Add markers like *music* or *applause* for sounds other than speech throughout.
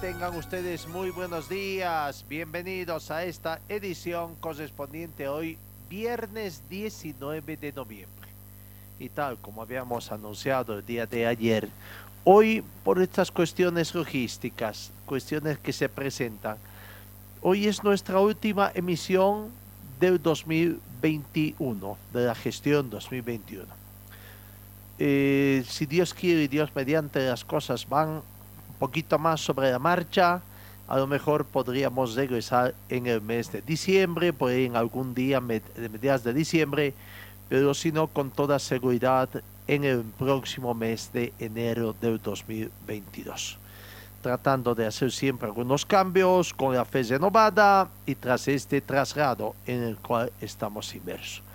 Tengan ustedes muy buenos días. Bienvenidos a esta edición correspondiente hoy, viernes 19 de noviembre. Y tal como habíamos anunciado el día de ayer, hoy por estas cuestiones logísticas, cuestiones que se presentan, hoy es nuestra última emisión del 2021, de la gestión 2021 eh, si Dios quiere y Dios mediante las cosas van poquito más sobre la marcha, a lo mejor podríamos regresar en el mes de diciembre, por ahí en algún día de mediados de diciembre, pero si no, con toda seguridad en el próximo mes de enero del 2022. Tratando de hacer siempre algunos cambios con la fe renovada y tras este traslado en el cual estamos inmersos.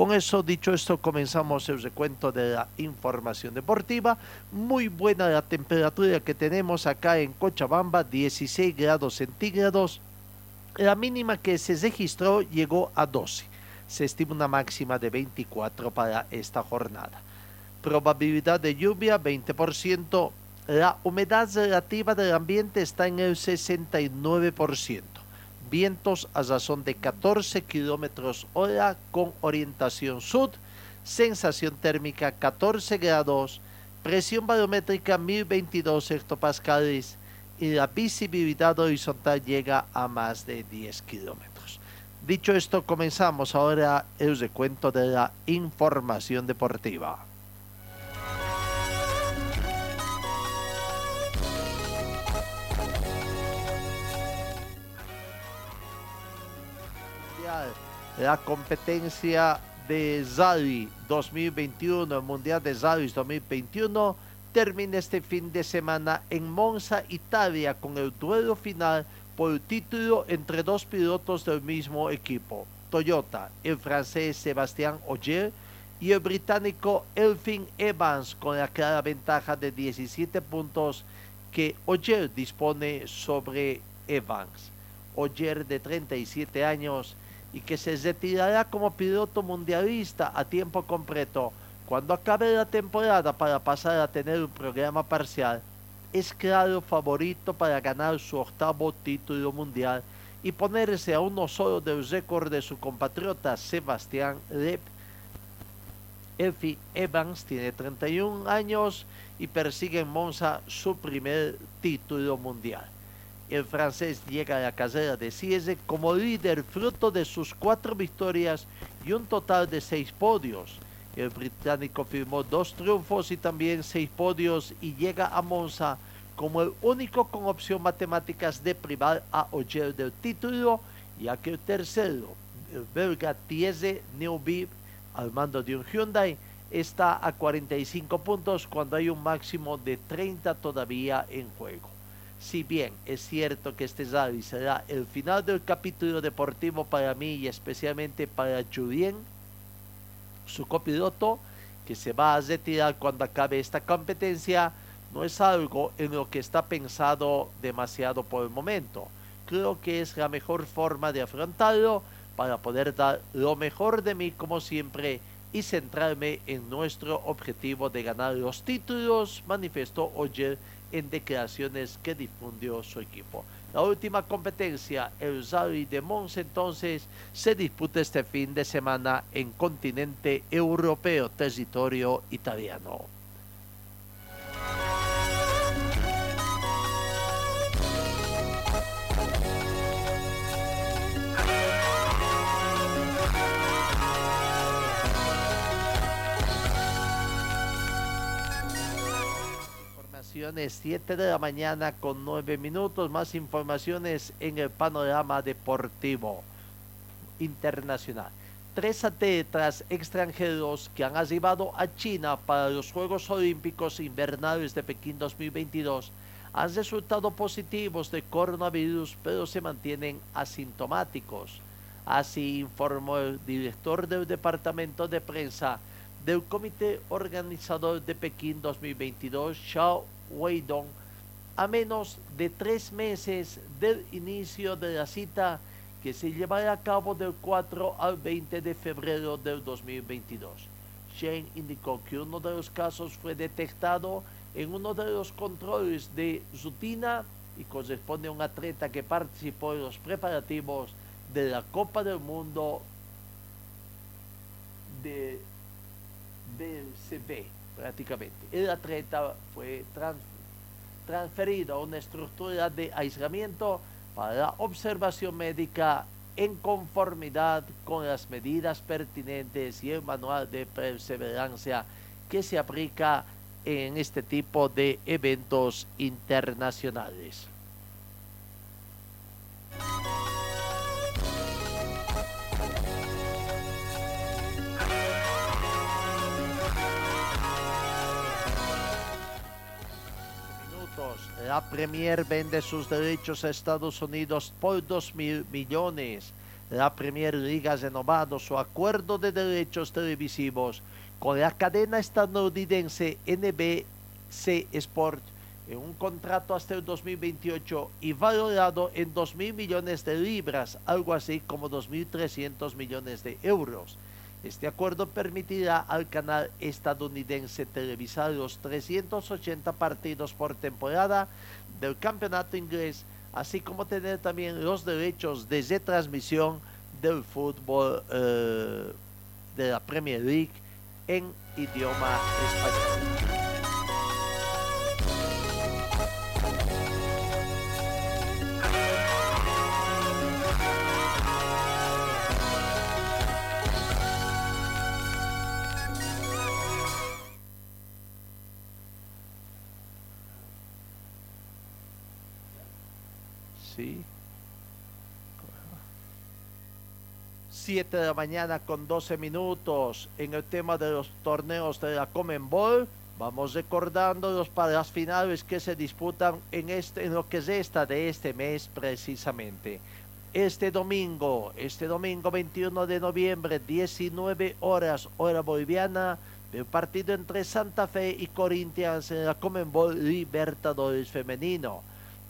Con eso, dicho esto, comenzamos el recuento de la información deportiva. Muy buena la temperatura que tenemos acá en Cochabamba, 16 grados centígrados. La mínima que se registró llegó a 12. Se estima una máxima de 24 para esta jornada. Probabilidad de lluvia 20%. La humedad relativa del ambiente está en el 69% vientos a razón de 14 kilómetros hora con orientación sur, sensación térmica 14 grados, presión barométrica 1022 hectopascales y la visibilidad horizontal llega a más de 10 kilómetros. Dicho esto, comenzamos ahora el recuento de la información deportiva. La competencia de Zali 2021, el Mundial de Zali 2021, termina este fin de semana en Monza, Italia, con el duelo final por el título entre dos pilotos del mismo equipo, Toyota, el francés Sebastián Ogier y el británico Elfin Evans, con la clara ventaja de 17 puntos que Ogier dispone sobre Evans. Ogier de 37 años y que se retirará como piloto mundialista a tiempo completo cuando acabe la temporada para pasar a tener un programa parcial, es claro favorito para ganar su octavo título mundial y ponerse a uno solo del récord de su compatriota Sebastián Loeb. Elfie Evans tiene 31 años y persigue en Monza su primer título mundial. El francés llega a la carrera de cierre como líder fruto de sus cuatro victorias y un total de seis podios. El británico firmó dos triunfos y también seis podios y llega a Monza como el único con opción matemáticas de privar a Ogier del título, ya que el tercero, el belga Thierry Neuville, al mando de un Hyundai, está a 45 puntos cuando hay un máximo de 30 todavía en juego. Si bien es cierto que este rally será el final del capítulo deportivo para mí y especialmente para Julien, su copiloto, que se va a retirar cuando acabe esta competencia, no es algo en lo que está pensado demasiado por el momento. Creo que es la mejor forma de afrontarlo para poder dar lo mejor de mí como siempre y centrarme en nuestro objetivo de ganar los títulos, manifestó Oyer en declaraciones que difundió su equipo. La última competencia, el Rally de Mons, entonces se disputa este fin de semana en continente europeo, territorio italiano. Informaciones, 7 de la mañana con 9 minutos. Más informaciones en el panorama deportivo internacional. Tres atletas extranjeros que han arribado a China para los Juegos Olímpicos Invernales de Pekín 2022 han resultado positivos de coronavirus, pero se mantienen asintomáticos. Así informó el director del Departamento de Prensa del Comité Organizador de Pekín 2022, Xiao Weidong, a menos de tres meses del inicio de la cita que se llevará a cabo del 4 al 20 de febrero del 2022. Shen indicó que uno de los casos fue detectado en uno de los controles de rutina y corresponde a un atleta que participó en los preparativos de la Copa del Mundo de del CB prácticamente. El atleta fue transferido a una estructura de aislamiento para observación médica en conformidad con las medidas pertinentes y el manual de perseverancia que se aplica en este tipo de eventos internacionales. La Premier vende sus derechos a Estados Unidos por 2 mil millones. La Premier League ha renovado su acuerdo de derechos televisivos con la cadena estadounidense NBC Sport en un contrato hasta el 2028 y valorado en 2 mil millones de libras, algo así como 2.300 millones de euros. Este acuerdo permitirá al canal estadounidense televisar los 380 partidos por temporada del campeonato inglés, así como tener también los derechos de retransmisión del fútbol eh, de la Premier League en idioma español. 7 de la mañana con 12 minutos en el tema de los torneos de la Comenbol. Vamos recordando los las finales que se disputan en, este, en lo que es esta de este mes precisamente. Este domingo, este domingo 21 de noviembre, 19 horas, hora boliviana, el partido entre Santa Fe y Corinthians en la Comenbol Libertadores Femenino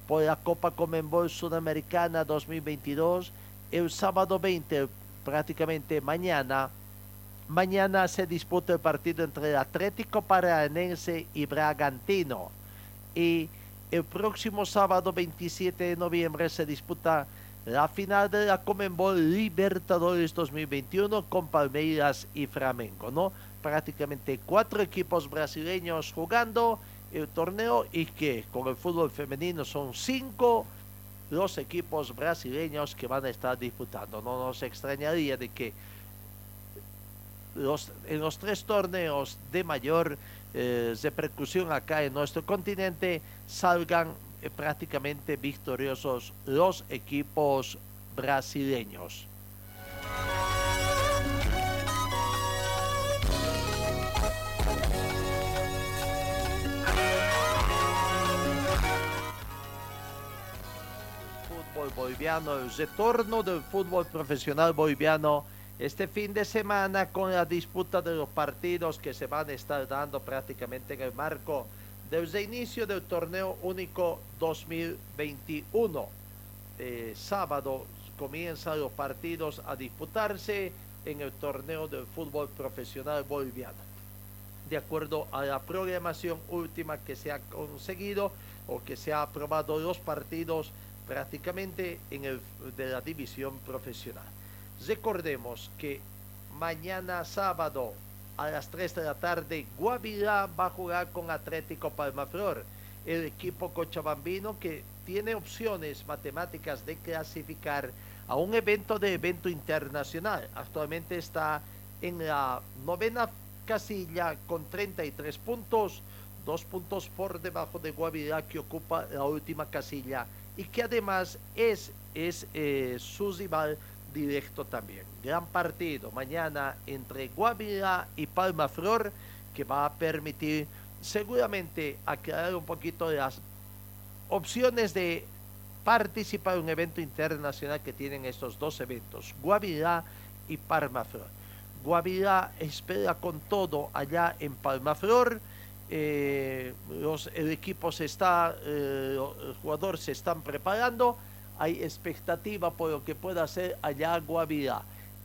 por la Copa Comenbol Sudamericana 2022 el sábado 20, prácticamente mañana. Mañana se disputa el partido entre el Atlético Paranense y Bragantino. Y el próximo sábado 27 de noviembre se disputa la final de la Comenbol Libertadores 2021 con Palmeiras y Flamengo, ¿no? Prácticamente cuatro equipos brasileños jugando el torneo y que con el fútbol femenino son cinco los equipos brasileños que van a estar disputando. No nos extrañaría de que los, en los tres torneos de mayor eh, repercusión acá en nuestro continente salgan eh, prácticamente victoriosos los equipos brasileños. Boliviano, el retorno del fútbol profesional boliviano este fin de semana con la disputa de los partidos que se van a estar dando prácticamente en el marco del reinicio del torneo único 2021. Eh, sábado comienzan los partidos a disputarse en el torneo del fútbol profesional boliviano. De acuerdo a la programación última que se ha conseguido o que se ha aprobado los partidos prácticamente en el de la división profesional. Recordemos que mañana sábado a las 3 de la tarde Guavirá va a jugar con Atlético Palmaflor, el equipo cochabambino que tiene opciones matemáticas de clasificar a un evento de evento internacional. Actualmente está en la novena casilla con 33 puntos, dos puntos por debajo de Guavirá que ocupa la última casilla y que además es, es eh, su rival directo también. Gran partido mañana entre Guavirá y Palma Flor que va a permitir seguramente aclarar un poquito las opciones de participar en un evento internacional que tienen estos dos eventos, Guavirá y Palmaflor. Guavirá espera con todo allá en Palmaflor. Eh, los, el equipo se está, eh, los se están preparando. Hay expectativa por lo que pueda hacer allá Guavirá.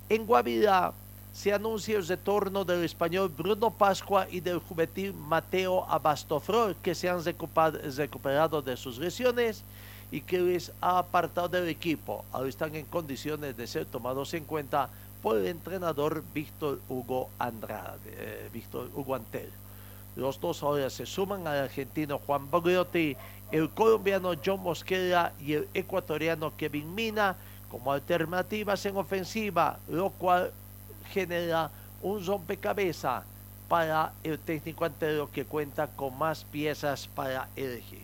En Guavirá se anuncia el retorno del español Bruno Pascua y del juvenil Mateo Abastoflor, que se han recuperado de sus lesiones y que les ha apartado del equipo. Ahora están en condiciones de ser tomados en cuenta por el entrenador Víctor Hugo Andrade, eh, Víctor Hugo Antel. Los dos ahora se suman al argentino Juan Bogliotti, el colombiano John Mosquera y el ecuatoriano Kevin Mina como alternativas en ofensiva, lo cual genera un rompecabezas para el técnico anterior que cuenta con más piezas para elegir.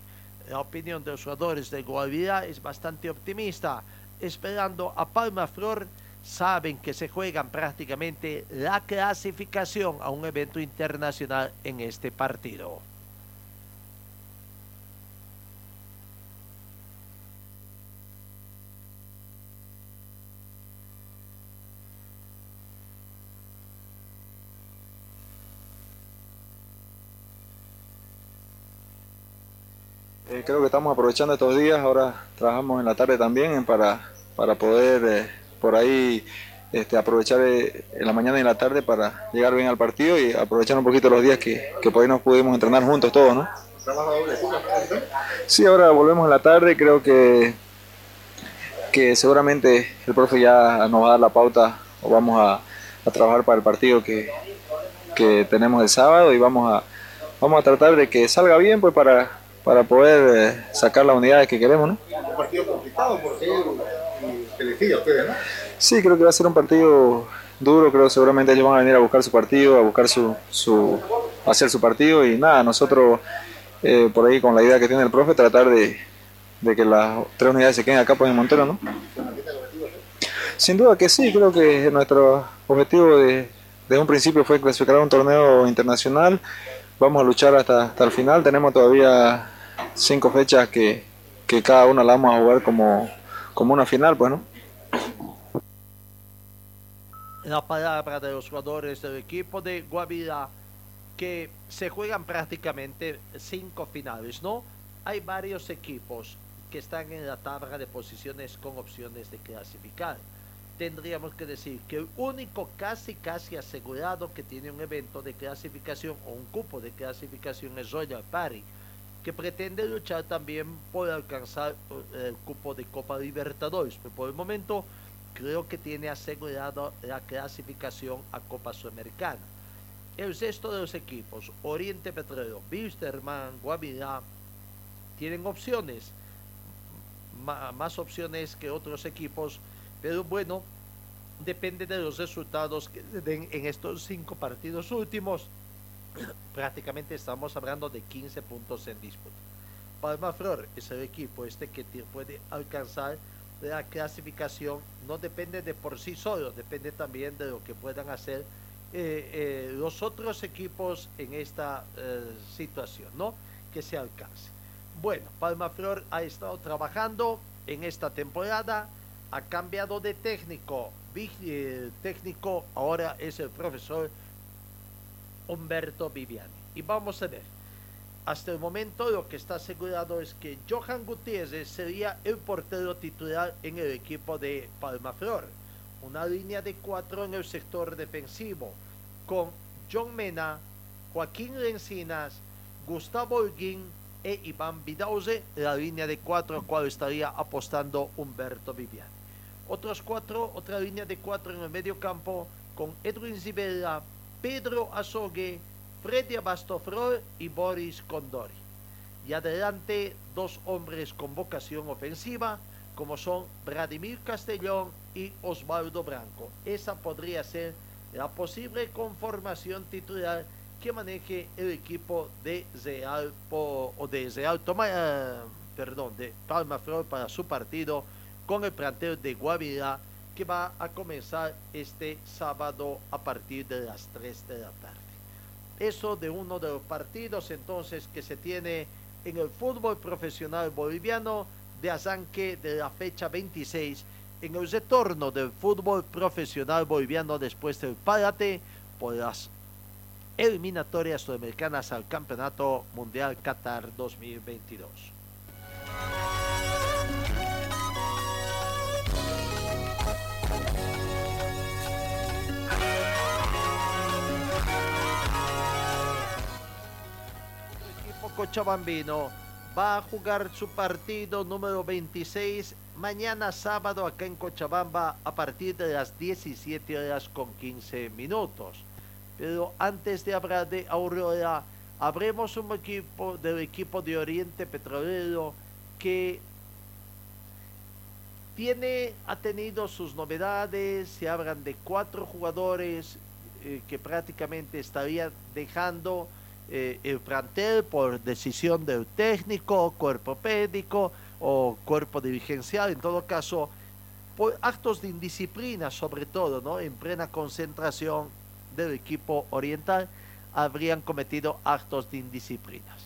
La opinión de los jugadores de Guavirá es bastante optimista, esperando a Palma Flor. Saben que se juegan prácticamente la clasificación a un evento internacional en este partido. Eh, creo que estamos aprovechando estos días, ahora trabajamos en la tarde también para, para poder eh, por ahí este, aprovechar eh, en la mañana y en la tarde para llegar bien al partido y aprovechar un poquito los días que, que por ahí nos pudimos entrenar juntos todos, ¿no? Sí, ahora volvemos en la tarde, creo que, que seguramente el profe ya nos va a dar la pauta o vamos a, a trabajar para el partido que, que tenemos el sábado y vamos a, vamos a tratar de que salga bien pues para para poder eh, sacar las unidades que queremos, ¿no? Un partido complicado porque Sí, creo que va a ser un partido duro, creo seguramente ellos van a venir a buscar su partido, a buscar su, su hacer su partido y nada, nosotros eh, por ahí con la idea que tiene el profe, tratar de, de que las tres unidades se queden acá pues, en Montero, ¿no? Sin duda que sí, creo que nuestro objetivo de, de un principio fue clasificar a un torneo internacional vamos a luchar hasta, hasta el final. Tenemos todavía cinco fechas que, que cada una la vamos a jugar como, como una final, pues, ¿no? La palabra de los jugadores del equipo de Guavirá que se juegan prácticamente cinco finales, ¿no? Hay varios equipos que están en la tabla de posiciones con opciones de clasificar tendríamos que decir que el único casi casi asegurado que tiene un evento de clasificación o un cupo de clasificación es Royal Party, que pretende luchar también por alcanzar eh, el cupo de Copa Libertadores, pero por el momento creo que tiene asegurado la clasificación a Copa Sudamericana. El resto de los equipos, Oriente Petrolero, Bisterman, Guavirá, tienen opciones, más opciones que otros equipos pero bueno, depende de los resultados que den en estos cinco partidos últimos. *coughs* Prácticamente estamos hablando de 15 puntos en disputa. Palma Flor es el equipo este que puede alcanzar la clasificación. No depende de por sí solo, depende también de lo que puedan hacer eh, eh, los otros equipos en esta eh, situación, ¿no? Que se alcance. Bueno, Palma Flor ha estado trabajando en esta temporada ha cambiado de técnico. Eh, técnico ahora es el profesor Humberto Viviani. Y vamos a ver. Hasta el momento lo que está asegurado es que Johan Gutiérrez sería el portero titular en el equipo de Palma Flor. Una línea de cuatro en el sector defensivo con John Mena, Joaquín Lencinas, Gustavo Holguín e Iván Vidauze, la línea de cuatro a cual estaría apostando Humberto Viviani. Otros cuatro, otra línea de cuatro en el medio campo con Edwin Zibella, Pedro Azogue, Freddy Abastofrol y Boris Condori. Y adelante dos hombres con vocación ofensiva como son Vladimir Castellón y Osvaldo Branco. Esa podría ser la posible conformación titular que maneje el equipo de Real o de Real eh, perdón, de Palma Flor para su partido con el plantel de Guavirá que va a comenzar este sábado a partir de las 3 de la tarde. Eso de uno de los partidos entonces que se tiene en el fútbol profesional boliviano de arranque de la fecha 26 en el retorno del fútbol profesional boliviano después del parate por las eliminatorias sudamericanas al Campeonato Mundial Qatar 2022. Cochabambino va a jugar su partido número 26 mañana sábado acá en Cochabamba a partir de las 17 horas con 15 minutos. Pero antes de hablar de Aurora, habremos un equipo del equipo de Oriente Petrolero que tiene, ha tenido sus novedades, se hablan de cuatro jugadores eh, que prácticamente estarían dejando eh, el plantel por decisión del técnico, cuerpo médico o cuerpo dirigencial, en todo caso, por actos de indisciplina sobre todo, ¿no? En plena concentración del equipo oriental, habrían cometido actos de indisciplinas.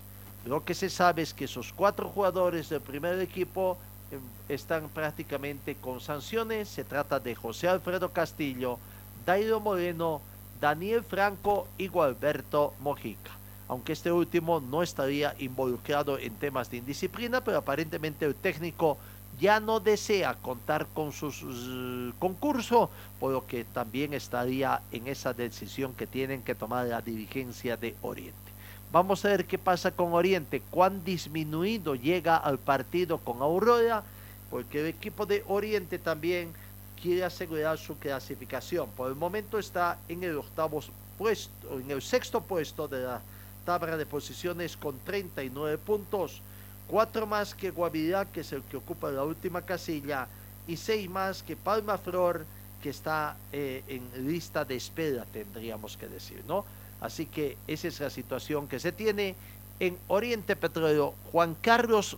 Lo que se sabe es que esos cuatro jugadores del primer equipo eh, están prácticamente con sanciones. Se trata de José Alfredo Castillo, Dairo Moreno, Daniel Franco y Gualberto Mojica. Aunque este último no estaría involucrado en temas de indisciplina, pero aparentemente el técnico ya no desea contar con su uh, concurso, por lo que también estaría en esa decisión que tienen que tomar la dirigencia de Oriente. Vamos a ver qué pasa con Oriente, cuán disminuido llega al partido con Aurora, porque el equipo de Oriente también quiere asegurar su clasificación. Por el momento está en el octavo puesto, en el sexto puesto de la tabla de posiciones con 39 puntos, cuatro más que Guavirá, que es el que ocupa la última casilla, y seis más que Palma Flor, que está eh, en lista de espera, tendríamos que decir, ¿no? Así que esa es la situación que se tiene en Oriente Petróleo. Juan Carlos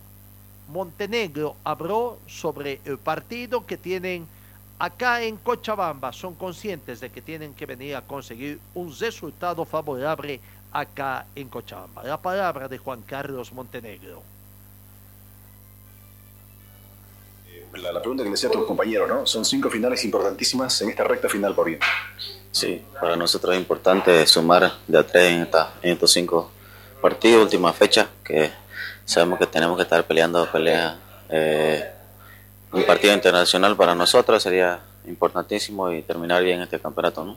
Montenegro habló sobre el partido que tienen acá en Cochabamba. Son conscientes de que tienen que venir a conseguir un resultado favorable acá en Cochabamba. La palabra de Juan Carlos Montenegro. La, la, pregunta que le decía a tu compañero, ¿no? Son cinco finales importantísimas en esta recta final por bien. Sí, para nosotros es importante sumar de a tres en, esta, en estos cinco partidos, última fecha, que sabemos que tenemos que estar peleando pelea. Eh, un partido internacional para nosotros sería importantísimo y terminar bien este campeonato. ¿no?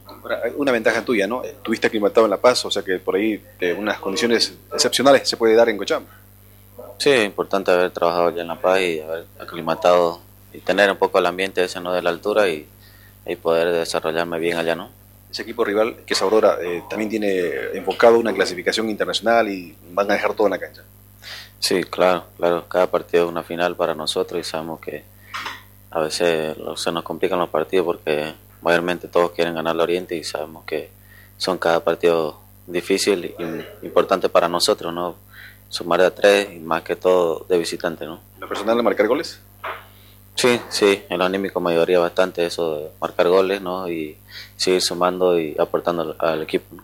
Una ventaja tuya, ¿no? Tuviste aclimatado en La Paz, o sea que por ahí unas condiciones excepcionales se puede dar en Cochabamba. Sí, es importante haber trabajado ya en La Paz y haber aclimatado y tener un poco el ambiente ese no de la altura y, y poder desarrollarme bien allá, ¿no? Ese equipo rival, que es Aurora, eh, también tiene enfocado una clasificación internacional y van a dejar todo en la cancha. Sí, claro, claro. Cada partido es una final para nosotros y sabemos que a veces se nos complican los partidos porque mayormente todos quieren ganar el Oriente y sabemos que son cada partido difícil y importante para nosotros, ¿no? Sumar de a tres y más que todo de visitante, ¿no? ¿La personal de marcar goles? Sí, sí, en lo anímico me ayudaría bastante eso de marcar goles, ¿no? Y seguir sumando y aportando al, al equipo, ¿no?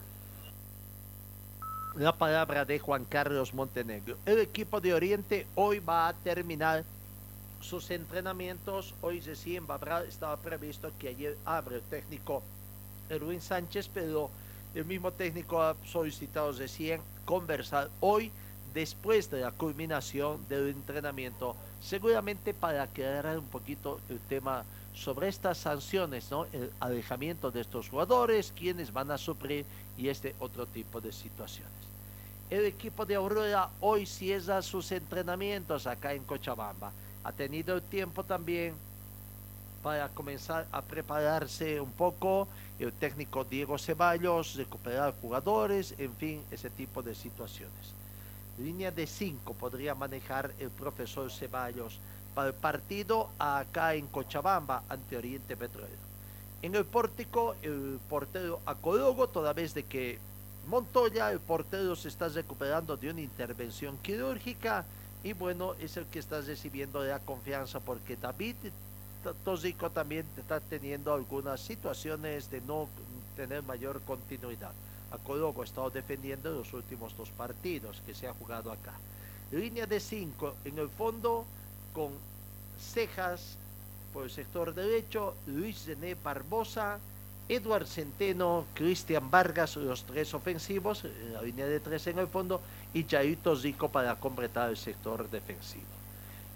La palabra de Juan Carlos Montenegro. El equipo de Oriente hoy va a terminar sus entrenamientos. Hoy recién hablar, estaba previsto que ayer abre el técnico Erwin Sánchez, pero el mismo técnico ha solicitado recién conversar hoy después de la culminación del entrenamiento, seguramente para aclarar un poquito el tema sobre estas sanciones, ¿no? el alejamiento de estos jugadores, quienes van a sufrir y este otro tipo de situaciones. El equipo de Aurora hoy cierra sus entrenamientos acá en Cochabamba. Ha tenido tiempo también para comenzar a prepararse un poco. El técnico Diego Ceballos, recuperar jugadores, en fin, ese tipo de situaciones línea de 5 podría manejar el profesor Ceballos para el partido acá en Cochabamba ante Oriente Petrolero. En el pórtico, el portero Acologo, toda vez de que Montoya, el portero se está recuperando de una intervención quirúrgica y bueno, es el que está recibiendo la confianza porque David Tosico también está teniendo algunas situaciones de no tener mayor continuidad. A Coloco ha estado defendiendo los últimos dos partidos que se ha jugado acá. Línea de 5 en el fondo con Cejas por el sector derecho, Luis René Barbosa, Eduard Centeno, Cristian Vargas, los tres ofensivos, en la línea de tres en el fondo, y Jairito Zico para completar el sector defensivo.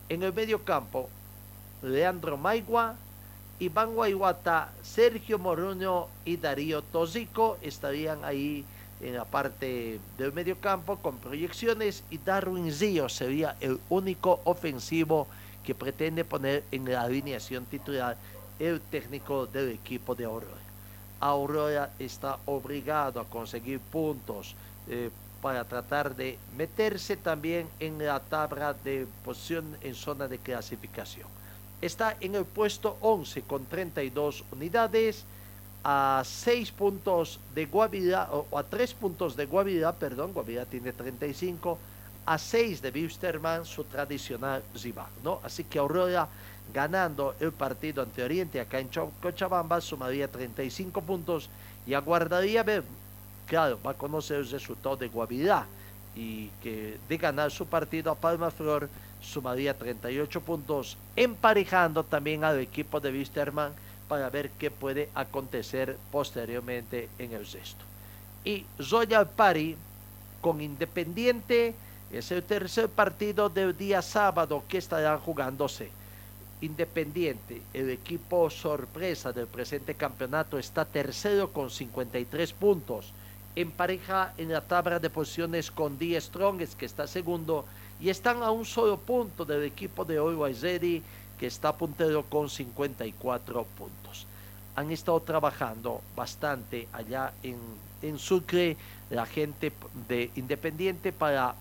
En el medio campo, Leandro Maigua, Iván Guayguata, Sergio Moruno y Darío Tozico estarían ahí en la parte del medio campo con proyecciones y Darwin Zio sería el único ofensivo que pretende poner en la alineación titular el técnico del equipo de Aurora. Aurora está obligado a conseguir puntos eh, para tratar de meterse también en la tabla de posición en zona de clasificación. Está en el puesto 11 con 32 unidades a 6 puntos de Guavirá, o a 3 puntos de Guavirá, perdón, Guavirá tiene 35, a 6 de Wisterman, su tradicional rival, ¿no? Así que Aurora ganando el partido ante Oriente acá en Cochabamba sumaría 35 puntos y aguardaría ver, claro, va a conocer el resultado de Guavirá y que de ganar su partido a Palma Flor sumaría 38 puntos, emparejando también al equipo de Wisterman para ver qué puede acontecer posteriormente en el sexto. Y Royal Party con Independiente es el tercer partido del día sábado que estarán jugándose. Independiente, el equipo sorpresa del presente campeonato, está tercero con 53 puntos. En pareja en la tabla de posiciones con Die Strongest, que está segundo, y están a un solo punto del equipo de Always Ready, que está puntero con 54 puntos. Han estado trabajando bastante allá en, en Sucre, la gente de Independiente, para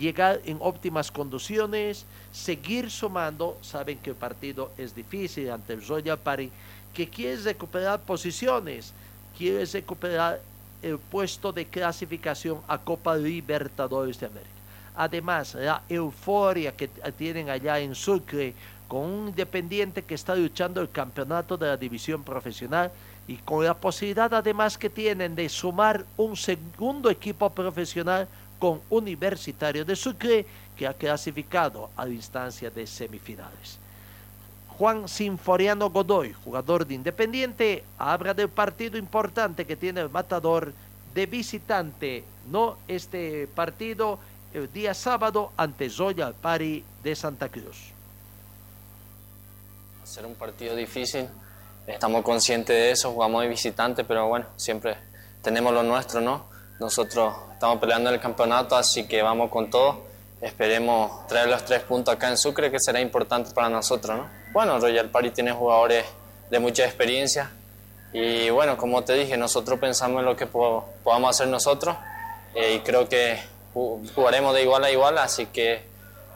llegar en óptimas condiciones, seguir sumando. Saben que el partido es difícil ante el Royal Party, que quiere recuperar posiciones, quiere recuperar el puesto de clasificación a Copa Libertadores de América. Además, la euforia que tienen allá en Sucre con un independiente que está luchando el campeonato de la división profesional y con la posibilidad además que tienen de sumar un segundo equipo profesional con Universitario de Sucre, que ha clasificado a la instancia de semifinales. Juan Sinforiano Godoy, jugador de Independiente, habla del partido importante que tiene el Matador de visitante, no este partido el día sábado ante Zoya Pari de Santa Cruz. Ser un partido difícil, estamos conscientes de eso, jugamos de visitante, pero bueno, siempre tenemos lo nuestro, ¿no? Nosotros estamos peleando en el campeonato, así que vamos con todo. Esperemos traer los tres puntos acá en Sucre, que será importante para nosotros, ¿no? Bueno, Royal Party tiene jugadores de mucha experiencia y bueno, como te dije, nosotros pensamos en lo que podamos hacer nosotros eh, y creo que jugaremos de igual a igual, así que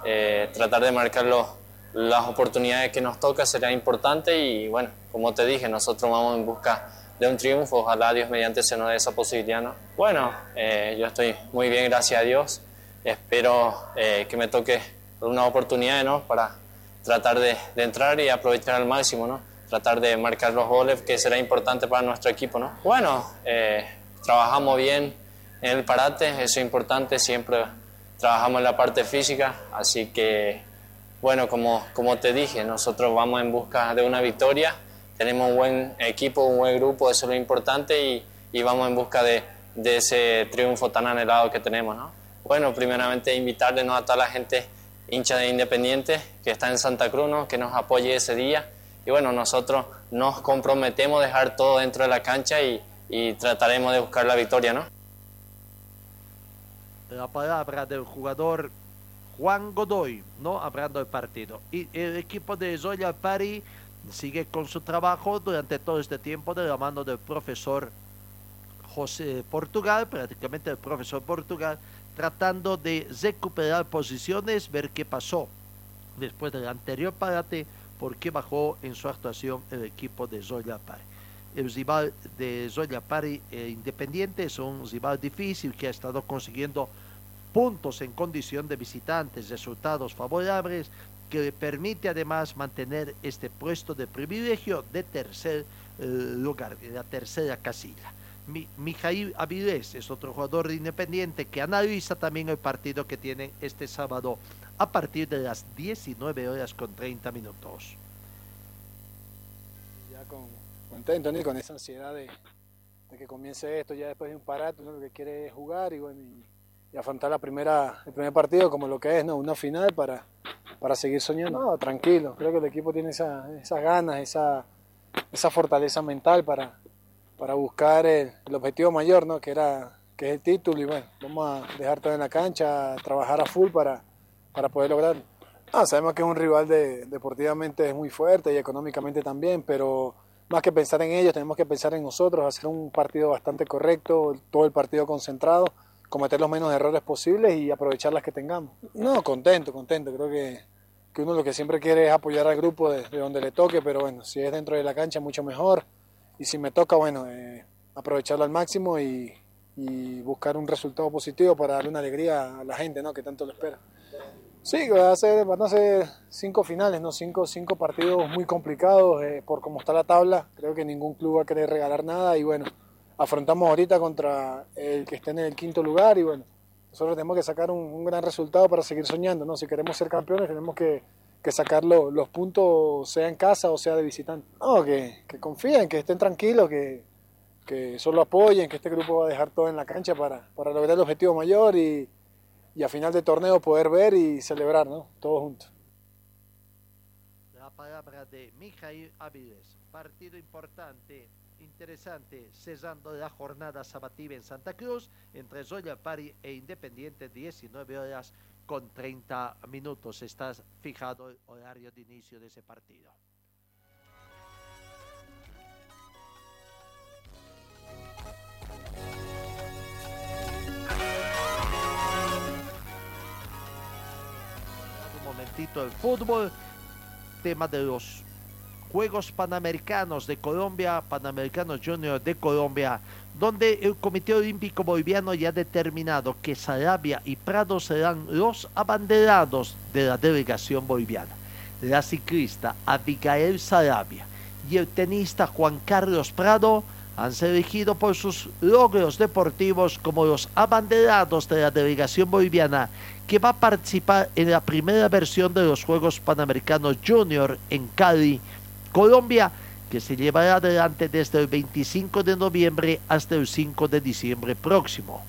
eh, tratar de marcar las oportunidades que nos toca será importante y bueno, como te dije, nosotros vamos en busca de un triunfo. Ojalá Dios mediante se nos dé esa posibilidad. ¿no? Bueno, eh, yo estoy muy bien, gracias a Dios. Espero eh, que me toque una oportunidad ¿no? para tratar de, entrar y aprovechar al máximo, ¿no? tratar de marcar los goles, que será importante para nuestro equipo. ¿no? Bueno, eh, trabajamos bien en el parate, eso es importante, siempre trabajamos en la parte física, así que, bueno, como, como te dije, nosotros vamos en busca de una victoria tenemos un buen equipo, un buen grupo, eso es lo importante y, y vamos en busca de, de, ese triunfo tan anhelado que tenemos. ¿no? Bueno, primeramente invitarle a toda la gente hincha de Independiente que está en Santa Cruz, ¿no? que nos apoye ese día. Y bueno, nosotros nos comprometemos a dejar todo dentro de la cancha y, y trataremos de buscar la victoria. ¿no? La palabra del jugador Juan Godoy, ¿no? hablando del partido. Y el equipo de Zoya Pari sigue con su trabajo durante todo este tiempo de la mano del profesor José Portugal, prácticamente el profesor Portugal, tratando de recuperar posiciones, ver qué pasó después del anterior parate, por qué bajó en su actuación el equipo de Zoya Pari. el rival de Zoya Pari e Independiente es un rival difícil que ha estado consiguiendo puntos en condición de visitantes, resultados favorables que le permite además mantener este puesto de privilegio de tercer eh, lugar, de la tercera casilla. Mi, Mijail Avilés es otro jugador de Independiente que analiza también el partido que tienen este sábado a partir de las 19 horas con 30 minutos. Ya con, contento, ¿no? con esa ansiedad de, de, que comience esto ya después de un parate, uno lo que quiere es jugar y, bueno, y, y, afrontar la primera, el primer partido como lo que es, ¿no? una final para, para seguir soñando. No, tranquilo, creo que el equipo tiene esa, esas ganas, esa, esa fortaleza mental para, para buscar el, objetivo mayor, ¿no? que, era, que es el título y bueno, vamos a dejar todo en la cancha, trabajar a full para, para poder lograrlo. Ah, sabemos que es un rival de, deportivamente es muy fuerte y económicamente también, pero más que pensar en ellos, tenemos que pensar en nosotros, hacer un partido bastante correcto, todo el partido concentrado, cometer los menos errores posibles y aprovechar las que tengamos. No, contento, contento, creo que, que uno lo que siempre quiere es apoyar al grupo de, de, donde le toque, pero bueno, si es dentro de la cancha mucho mejor y si me toca, bueno, eh, aprovecharlo al máximo y, buscar un resultado positivo para darle una alegría a la gente ¿no? que tanto lo espera. Sí, va a ser, van a ser cinco finales, ¿no? cinco, cinco partidos muy complicados eh, por cómo está la tabla. Creo que ningún club va a querer regalar nada y bueno, afrontamos ahorita contra el que esté en el quinto lugar y bueno, nosotros tenemos que sacar un, gran resultado para seguir soñando. ¿no? Si queremos ser campeones tenemos que, que sacar lo, los puntos, sea en casa o sea de visitante. No, que, que confíen, que estén tranquilos, que, que solo apoyen, que este grupo va a dejar todo en la cancha para, para lograr el objetivo mayor y y a final de torneo poder ver y celebrar, ¿no? Todos juntos. La palabra de Mijail Áviles, partido importante, interesante, cesando la jornada sabativa en Santa Cruz entre Zoya Pari e Independiente, 19 horas con 30 minutos. Está fijado el horario de inicio de ese partido. momentito el fútbol, tema de los Juegos Panamericanos de Colombia, Panamericanos Junior de Colombia, donde el Comité Olímpico Boliviano ya ha determinado que Sarabia y Prado serán los abanderados de la delegación boliviana. La ciclista Abigail Sarabia y el tenista Juan Carlos Prado han sido elegidos por sus logros deportivos como los abanderados de la delegación boliviana que va a participar en la primera versión de los Juegos Panamericanos Junior en Cali, Colombia, que se llevará adelante desde el 25 de noviembre hasta el 5 de diciembre próximo.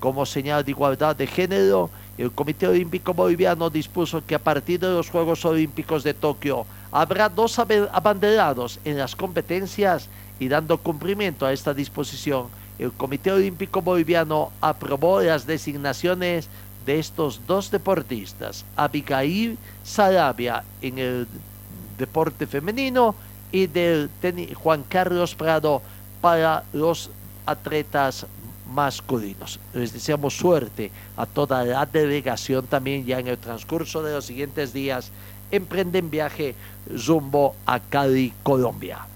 Como señal de igualdad de género, el Comité Olímpico Boliviano dispuso que a partir de los Juegos Olímpicos de Tokio habrá dos abanderados en las competencias y dando cumplimiento a esta disposición, el Comité Olímpico Boliviano aprobó las designaciones de estos dos deportistas, Abigail Sarabia en el deporte femenino y del Juan Carlos Prado para los atletas masculinos. Les deseamos suerte a toda la delegación también ya en el transcurso de los siguientes días emprenden viaje rumbo a Cali, Colombia.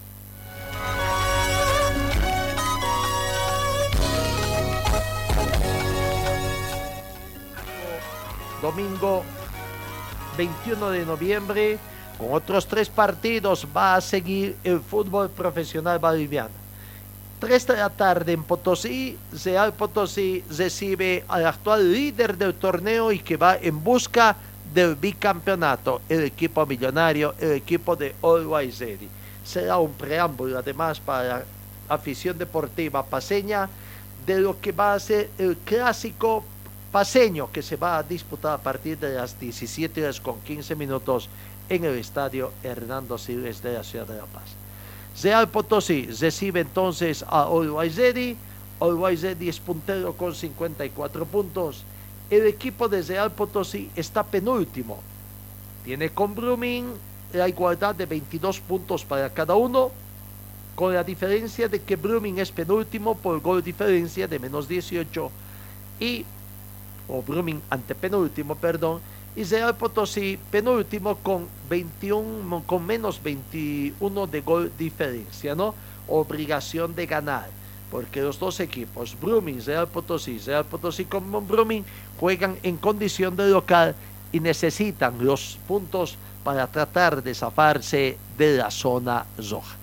domingo 21 de noviembre, con otros tres partidos, va a seguir el fútbol profesional boliviano. 3 de la tarde en Potosí, Real Potosí recibe al actual líder del torneo y que va en busca del bicampeonato, el equipo millonario, el equipo de Always Ready. Será un preámbulo además para la afición deportiva paseña de lo que va a ser el clásico paseño que se va a disputar a partir de las 17 horas con 15 minutos en el estadio Hernando Siles de la ciudad de La Paz. Real Potosí recibe entonces a Always Ready. Always Ready es puntero con 54 puntos. El equipo de Real Potosí está penúltimo. Tiene con Blooming la igualdad de 22 puntos para cada uno, con la diferencia de que Blooming es penúltimo por gol diferencia de menos 18 y o Blooming antepenúltimo, perdón, y Real Potosí penúltimo con 21, con menos 21 de gol diferencia, ¿no? obligación de ganar, porque los dos equipos, Brumming, Real Potosí, Real Potosí con Brumming, juegan en condición de local y necesitan los puntos para tratar de zafarse de la zona roja.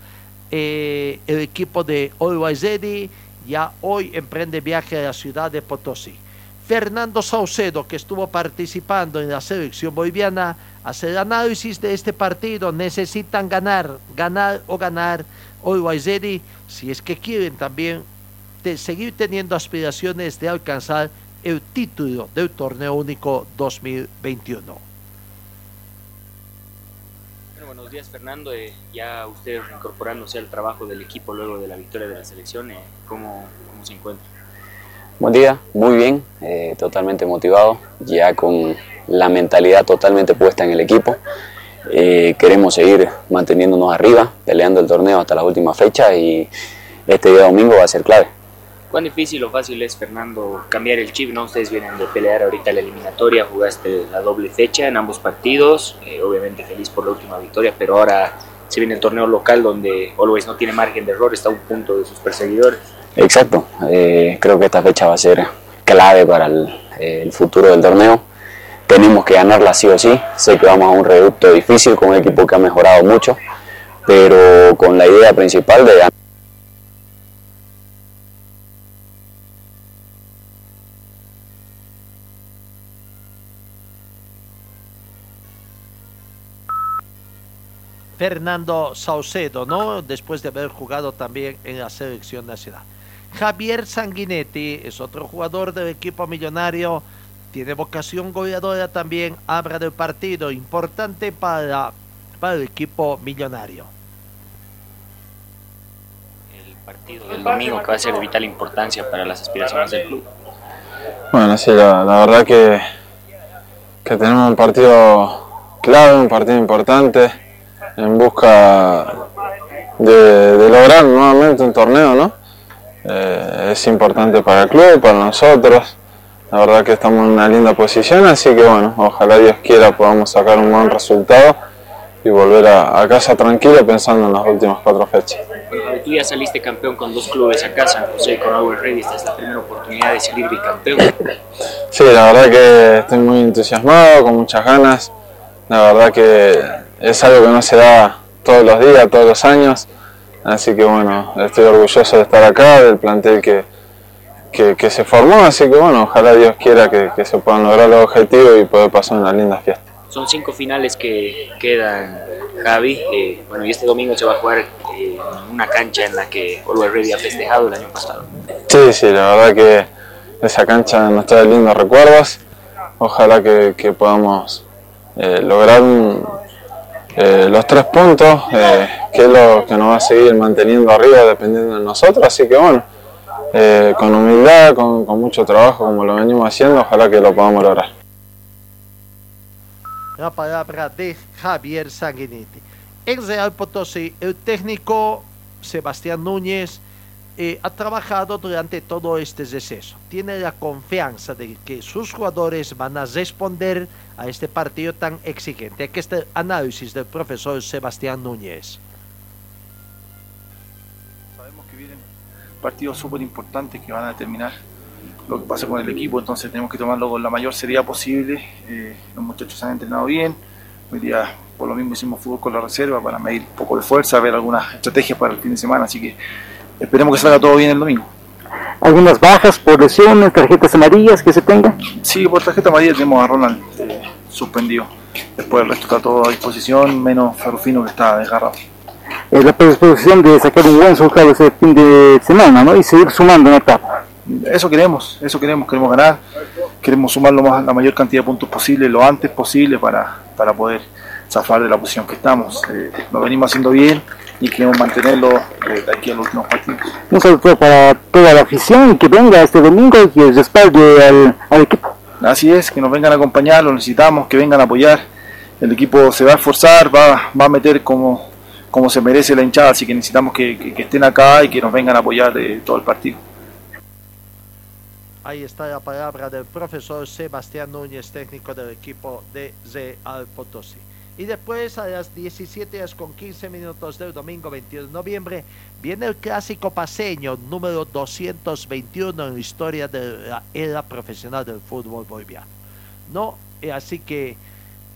Eh, el equipo de Always Ready ya hoy emprende viaje a la ciudad de Potosí. Fernando Saucedo, que estuvo participando en la selección boliviana, hace el análisis de este partido. Necesitan ganar, ganar o ganar Ready si es que quieren también de seguir teniendo aspiraciones de alcanzar el título del torneo único 2021. buenos días Fernando, eh, ya usted incorporándose al trabajo del equipo luego de la victoria de la selección, eh, ¿cómo, ¿cómo, se encuentra? Buen día, muy bien, eh, totalmente motivado, ya con la mentalidad totalmente puesta en el equipo. queremos seguir manteniéndonos arriba, peleando el torneo hasta la última fecha y este día domingo va a ser clave. ¿Cuán difícil o fácil es, Fernando, cambiar el chip? ¿no? Ustedes vienen de pelear ahorita la eliminatoria, jugaste la doble fecha en ambos partidos, eh, obviamente feliz por la última victoria, pero ahora se viene el torneo local donde Always no tiene margen de error, está a un punto de sus perseguidores. Exacto, eh, creo que esta fecha va a ser clave para el, el futuro del torneo. Tenemos que ganarla sí o sí, sé que vamos a un reducto difícil con un equipo que ha mejorado mucho, pero con la idea principal de ganar. Fernando Saucedo, ¿no? Después de haber jugado también en la selección nacional. Javier Sanguinetti es otro jugador del equipo millonario, tiene vocación goleadora también, habla del partido importante para, para el equipo millonario. El partido del domingo que va a ser de vital importancia para las aspiraciones del club. Bueno, sí, la, la verdad que, que tenemos un partido clave, un partido importante en busca de, de lograr nuevamente un torneo, ¿no? Eh, es importante para el club, para nosotros. La verdad que estamos en una linda posición, así que bueno, ojalá Dios quiera podamos sacar un buen resultado y volver a, a casa tranquilo pensando en las últimas cuatro fechas. Bueno, tú ya saliste campeón con dos clubes acá, San José y con Always Ready, esta es la primera oportunidad de salir bicampeón. Sí, la verdad que estoy muy entusiasmado, con muchas ganas. La verdad que es algo que no se da todos los días, todos los años. Así que bueno, estoy orgulloso de estar acá, del plantel que, que, que se formó. Así que bueno, ojalá Dios quiera que, que, se puedan lograr los objetivos y poder pasar una linda fiesta. Son cinco finales que quedan, Javi. Eh, bueno, y este domingo se va a jugar eh, una cancha en la que Always Ready ha festejado el año pasado. Sí, sí, la verdad que esa cancha nos trae lindos recuerdos. Ojalá que, que podamos eh, lograr un, eh, los tres puntos, eh, que es lo que nos va a seguir manteniendo arriba dependiendo de nosotros. Así que bueno, eh, con humildad, con, mucho trabajo, como lo venimos haciendo, ojalá que lo podamos lograr. La palabra de Javier Sanguinetti. En Real Potosí, el técnico Sebastián Núñez eh, ha trabajado durante todo este receso. Tiene la confianza de que sus jugadores van a responder a este partido tan exigente. Aquí está el análisis del profesor Sebastián Núñez. Sabemos que vienen partidos súper importantes que van a determinar lo que pasa con el equipo, entonces tenemos que tomarlo con la mayor seriedad posible. Eh, los muchachos han entrenado bien. Hoy día, por lo mismo, hicimos fútbol con la reserva para medir un poco de fuerza, ver algunas estrategias para el fin de semana. Así que Esperemos que salga todo bien el domingo. ¿Algunas bajas por lesiones, tarjetas amarillas que se tengan? Sí, por tarjeta amarilla tenemos a Ronald eh, suspendido. Después el resto está todo a disposición, menos Ferrufino que está desgarrado. Eh, la predisposición de sacar un buen resultado ese fin de semana ¿no? y seguir sumando en etapa. Eso queremos, eso queremos, queremos ganar, queremos sumar lo más, la mayor cantidad de puntos posible, lo antes posible para, para poder zafar de la posición que estamos. Eh, lo venimos haciendo bien y queremos mantenerlo eh, de aquí a los últimos partidos. Un saludo para toda la afición y que venga este domingo y que respalde al, al, equipo. Así es, que nos vengan a acompañar, lo necesitamos, que vengan a apoyar. El equipo se va a esforzar, va, va a meter como, como se merece la hinchada, así que necesitamos que, que, que estén acá y que nos vengan a apoyar de todo el partido. Ahí está la palabra del profesor Sebastián Núñez, técnico del equipo de Real Potosí. Y después a las 17 horas con 15 minutos del domingo 21 de noviembre viene el clásico paseño número 221 en la historia de la era profesional del fútbol boliviano. ¿No? Eh, así que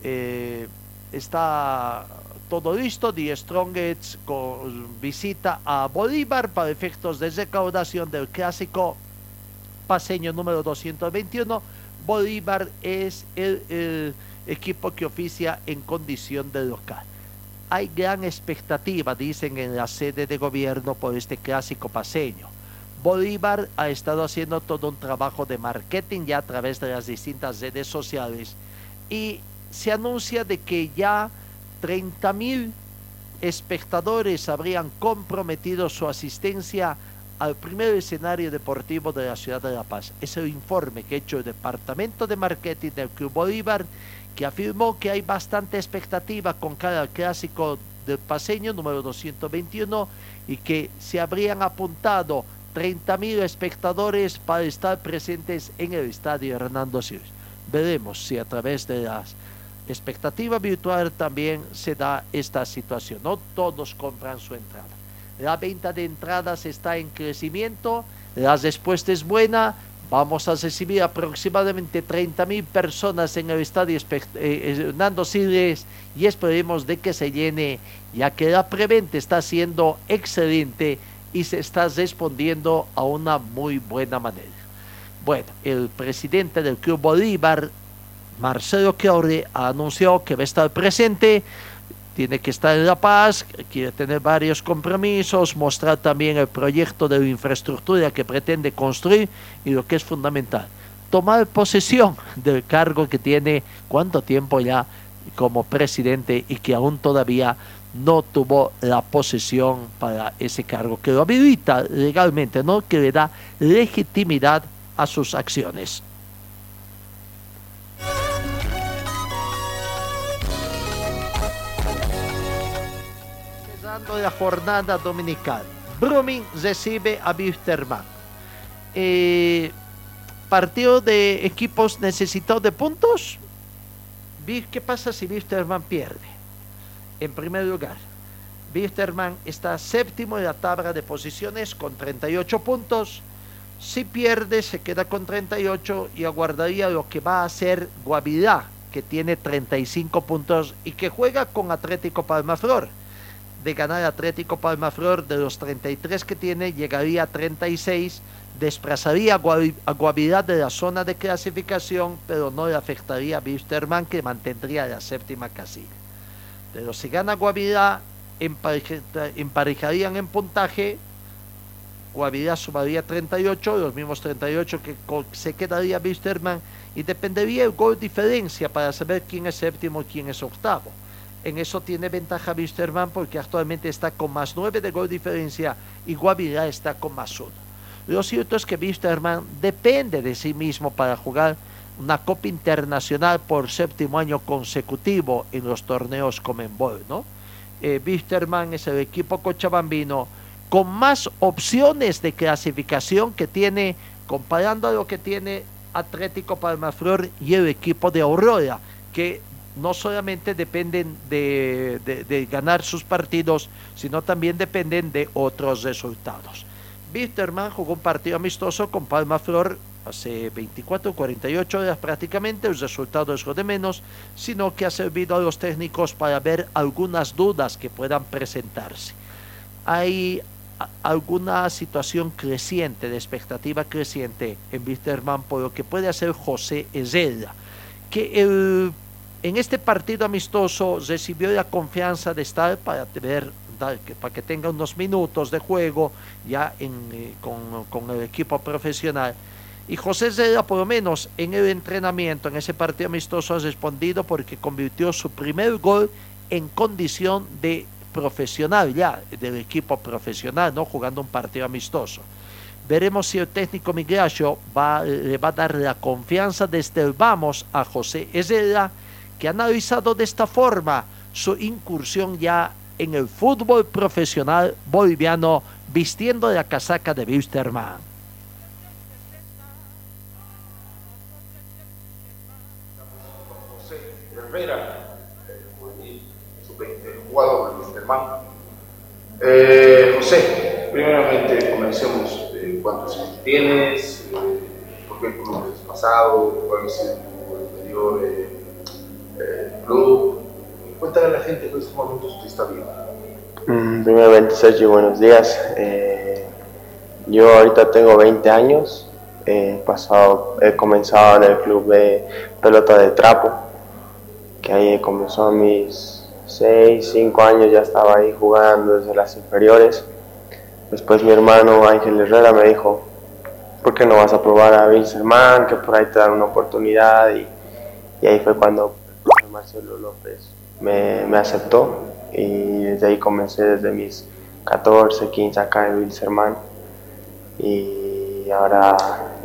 eh, está todo listo. The Strongest con visita a Bolívar para efectos de recaudación del clásico paseño número 221. Bolívar es el, equipo que oficia en condición de local. Hay gran expectativa, dicen en la sede de gobierno, por este clásico paseño. Bolívar ha estado haciendo todo un trabajo de marketing ya a través de las distintas redes sociales y se anuncia de que ya 30 mil espectadores habrían comprometido su asistencia al primer escenario deportivo de la ciudad de La Paz. Es el informe que ha hecho el Departamento de Marketing del Club Bolívar, que afirmó que hay bastante expectativa con cada clásico del paseño número 221 y que se habrían apuntado 30 mil espectadores para estar presentes en el estadio Hernando Siles. Veremos si a través de las expectativa virtual también se da esta situación. No todos compran su entrada. La venta de entradas está en crecimiento, la respuesta es buena. Vamos a recibir aproximadamente 30 mil personas en el estadio Hernando Siles y esperemos de que se llene, ya que la preventa está siendo excelente y se está respondiendo a una muy buena manera. Bueno, el presidente del Club Bolívar, Marcelo Chiauri, anunció que va a estar presente, tiene que estar en La Paz, quiere tener varios compromisos, mostrar también el proyecto de infraestructura que pretende construir y lo que es fundamental, tomar posesión del cargo que tiene, cuánto tiempo ya como presidente y que aún todavía no tuvo la posesión para ese cargo, que lo habilita legalmente, ¿no? que le da legitimidad a sus acciones. Empezando la jornada dominical, Brumming recibe a Wisterman. Eh, partido de equipos necesitados de puntos. ¿Qué pasa si Wisterman pierde? En primer lugar, Wisterman está séptimo en la tabla de posiciones con 38 puntos. Si pierde, se queda con 38 y aguardaría lo que va a hacer Guavirá, que tiene 35 puntos y que juega con Atlético Palmaflor. De ganar Atlético Palmaflor de los 33 que tiene, llegaría a 36, desplazaría a Guavirá de la zona de clasificación, pero no le afectaría a Wisterman, que mantendría la séptima casilla. Pero si gana Guavirá, emparejarían en puntaje. Guavirá sumaría 38, los mismos 38 que se quedaría Wisterman y dependería el gol diferencia para saber quién es séptimo y quién es octavo. En eso tiene ventaja Wisterman porque actualmente está con más 9 de gol diferencia y Guavirá está con más 1. Lo cierto es que Wisterman depende de sí mismo para jugar una Copa Internacional por séptimo año consecutivo en los torneos Comenbol, ¿no? Eh, es el equipo cochabambino con más opciones de clasificación que tiene, comparando a lo que tiene Atlético Palmaflor y el equipo de Aurora, que no solamente dependen de, de, ganar sus partidos, sino también dependen de otros resultados. Wisterman jugó un partido amistoso con Palmaflor hace 24 48 horas prácticamente, el resultado es lo de menos, sino que ha servido a los técnicos para ver algunas dudas que puedan presentarse. Hay alguna situación creciente, de expectativa creciente en Wisterman por lo que puede hacer José Herrera, que en este partido amistoso recibió la confianza de estar para ver para que tenga unos minutos de juego ya en, eh, con, con el equipo profesional y José Zeda, por lo menos en el entrenamiento, en ese partido amistoso, ha respondido porque convirtió su primer gol en condición de profesional ya, del equipo profesional, no jugando un partido amistoso. Veremos si el técnico Migracio va, le va a dar la confianza desde el vamos a José Ezela, que ha analizado de esta forma su incursión ya en el fútbol profesional boliviano vistiendo la casaca de Wisterman. Herrera, sub-20 jugador de Wisterman. Eh, José, primeramente comencemos. Eh, ¿Cuántos años tienes? Eh, ¿Por qué club has pasado? ¿Cuál ha sido tu anterior eh, club? Cuéntale a la gente en estos momentos que está viendo. Mm, Primeramente, Sergio, buenos días. Eh, yo ahorita tengo 20 años. He, pasado, he comenzado en el club de pelota de trapo, que ahí comenzó a mis 6, 5 años, ya estaba ahí jugando desde las inferiores. Después mi hermano Ángel Herrera me dijo, ¿por qué no vas a probar a Wilserman? Que por ahí te dan una oportunidad. Y, ahí fue cuando Marcelo López me, me aceptó y desde ahí comencé desde mis 14, 15 acá en Wilserman y ahora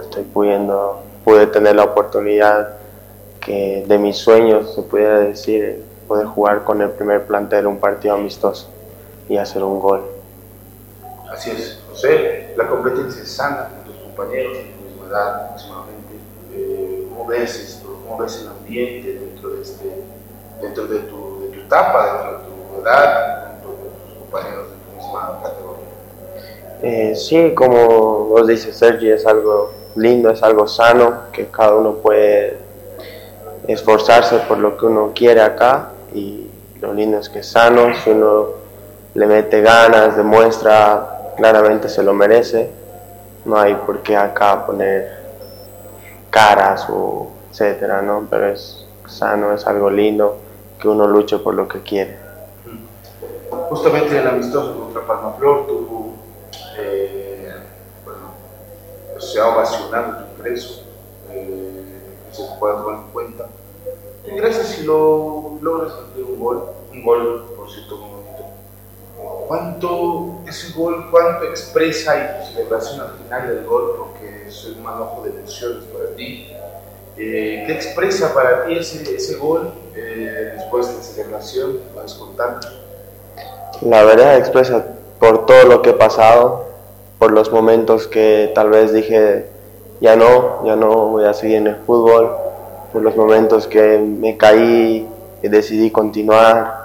estoy pudiendo, pude tener la oportunidad que de mis sueños se pudiera decir, poder jugar con el primer plantel un partido amistoso y hacer un gol. Así es, José, la competencia es sana con tus compañeros de tu misma edad aproximadamente. Eh, ¿Cómo ves? ¿Cómo ves el ambiente este, dentro de, tu, etapa, dentro de tu edad, dentro de tus compañeros de tu misma categoría? Eh, sí, como vos dices Sergi, es algo lindo, es algo sano, que cada uno puede esforzarse por lo que uno quiere acá y lo lindo es que es sano, si uno le mete ganas, demuestra, claramente se lo merece, no hay por qué acá poner caras o etcétera, ¿no? Pero es sano, es algo lindo, que uno luche por lo que quiere. Justamente el amistoso contra Palmaflor tuvo, eh, bueno, se ha ovacionado tu ingreso, eh, se puede tomar en cuenta. Tu ingresas y lo logras un gol, un gol, por cierto, bonito. ¿Cuánto ese gol, cuánto expresa y tu celebración al final del gol, porque es un manojo de emociones para ti? Eh, ¿Qué expresa para ti ese, gol eh, después de la celebración? ¿Puedes contarnos? La verdad expresa por todo lo que he pasado, por los momentos que tal vez dije, ya no, ya no voy a seguir en el fútbol, por los momentos que me caí y decidí continuar,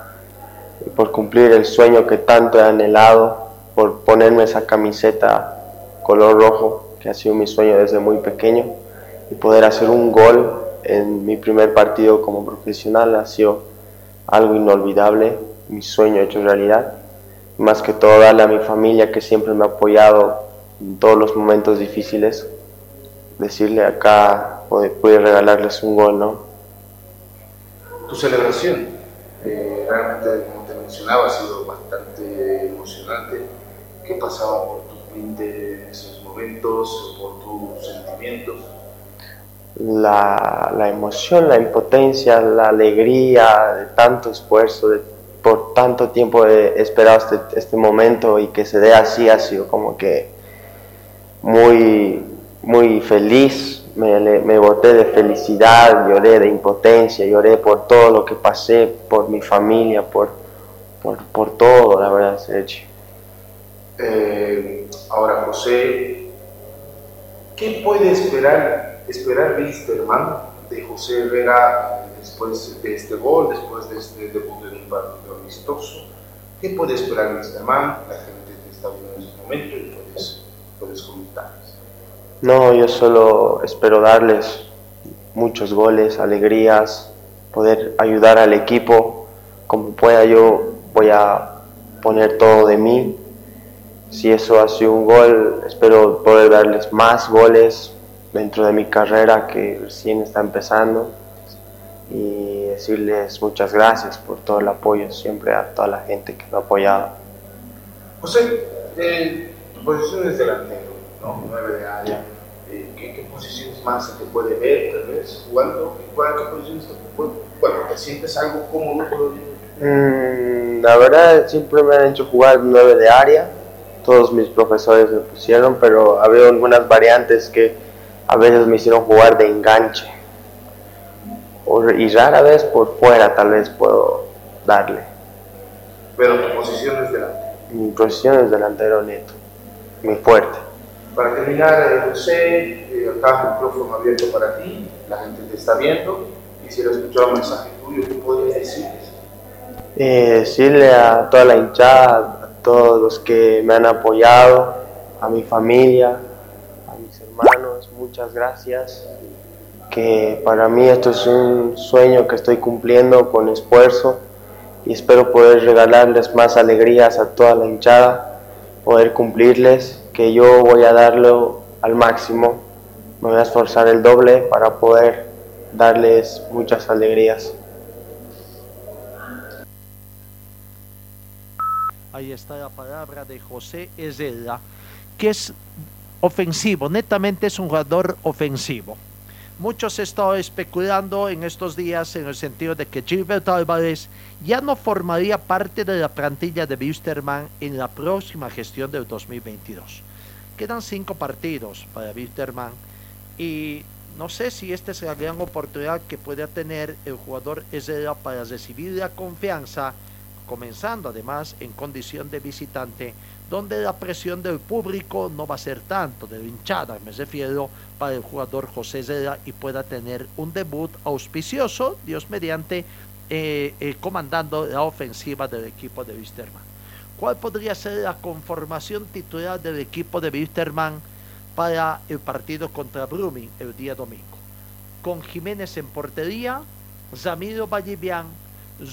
por cumplir el sueño que tanto he anhelado, por ponerme esa camiseta color rojo, que ha sido mi sueño desde muy pequeño, y poder hacer un gol en mi primer partido como profesional ha sido algo inolvidable, mi sueño hecho realidad. Más que todo darle a mi familia que siempre me ha apoyado en todos los momentos difíciles, decirle acá, pude, regalarles un gol, ¿no? Tu celebración, eh, realmente, como te mencionaba, ha sido bastante emocionante. ¿Qué pasaba por tu mente en esos momentos, por tus sentimientos? La, la emoción, la impotencia, la alegría de tanto esfuerzo, de, por tanto tiempo he esperado este, este momento y que se dé así ha sido como que muy, muy feliz, me, me boté de felicidad, lloré de impotencia, lloré por todo lo que pasé, por mi familia, por, por, por todo, la verdad. Eh, ahora, José, ¿qué puede esperar, esperar Wilstermann de José Herrera después de este gol, después de este debut en un partido amistoso? ¿Qué puede esperar Wilstermann? La gente te está viendo en este momento y puedes, puedes comentarles. No, yo solo espero darles muchos goles, alegrías, poder ayudar al equipo como pueda. Yo voy a poner todo de mí. Si eso ha sido un gol, espero poder darles más goles dentro de mi carrera que recién está empezando y decirles muchas gracias por todo el apoyo siempre a toda la gente que me ha apoyado. José, eh, tu posición es delantero, ¿no? 9 de área. Eh, ¿qué, ¿Qué posiciones más se te puede ver, tal vez, jugando? ¿Cuál, ¿Qué posiciones te puede Bueno, ¿te sientes algo cómodo? Mm, la verdad, siempre me han hecho jugar 9 de área. Todos mis profesores me pusieron, pero había algunas variantes que a veces me hicieron jugar de enganche. Y rara vez por fuera tal vez puedo darle. Pero tu posición es delantero. Mi posición es delantero neto, muy fuerte. Para terminar, eh, José, eh, acá el micrófono abierto para ti, la gente te está viendo. Quisiera escuchar un mensaje tuyo, ¿qué podrías decirles? Eh, decirle a toda la hinchada, a todos los que me han apoyado, a mi familia, muchas gracias. Que para mí esto es un sueño que estoy cumpliendo con esfuerzo y espero poder regalarles más alegrías a toda la hinchada, poder cumplirles, que yo voy a darlo al máximo, me voy a esforzar el doble para poder darles muchas alegrías. Ahí está la palabra de José Ezela, que es ofensivo, netamente es un jugador ofensivo. Muchos están especulando en estos días en el sentido de que Gilberto Álvarez ya no formaría parte de la plantilla de Wisterman en la próxima gestión del 2022. Quedan cinco partidos para Wisterman y no sé si esta es la gran oportunidad que pueda tener el jugador Ezela para recibir la confianza comenzando además en condición de visitante, donde la presión del público no va a ser tanto, de hinchada, me refiero, para el jugador José Zera y pueda tener un debut auspicioso, Dios mediante, eh, eh, comandando la ofensiva del equipo de Wisterman. ¿Cuál podría ser la conformación titular del equipo de Wisterman para el partido contra Brumming el día domingo? Con Jiménez en portería, Ramiro Vallivian,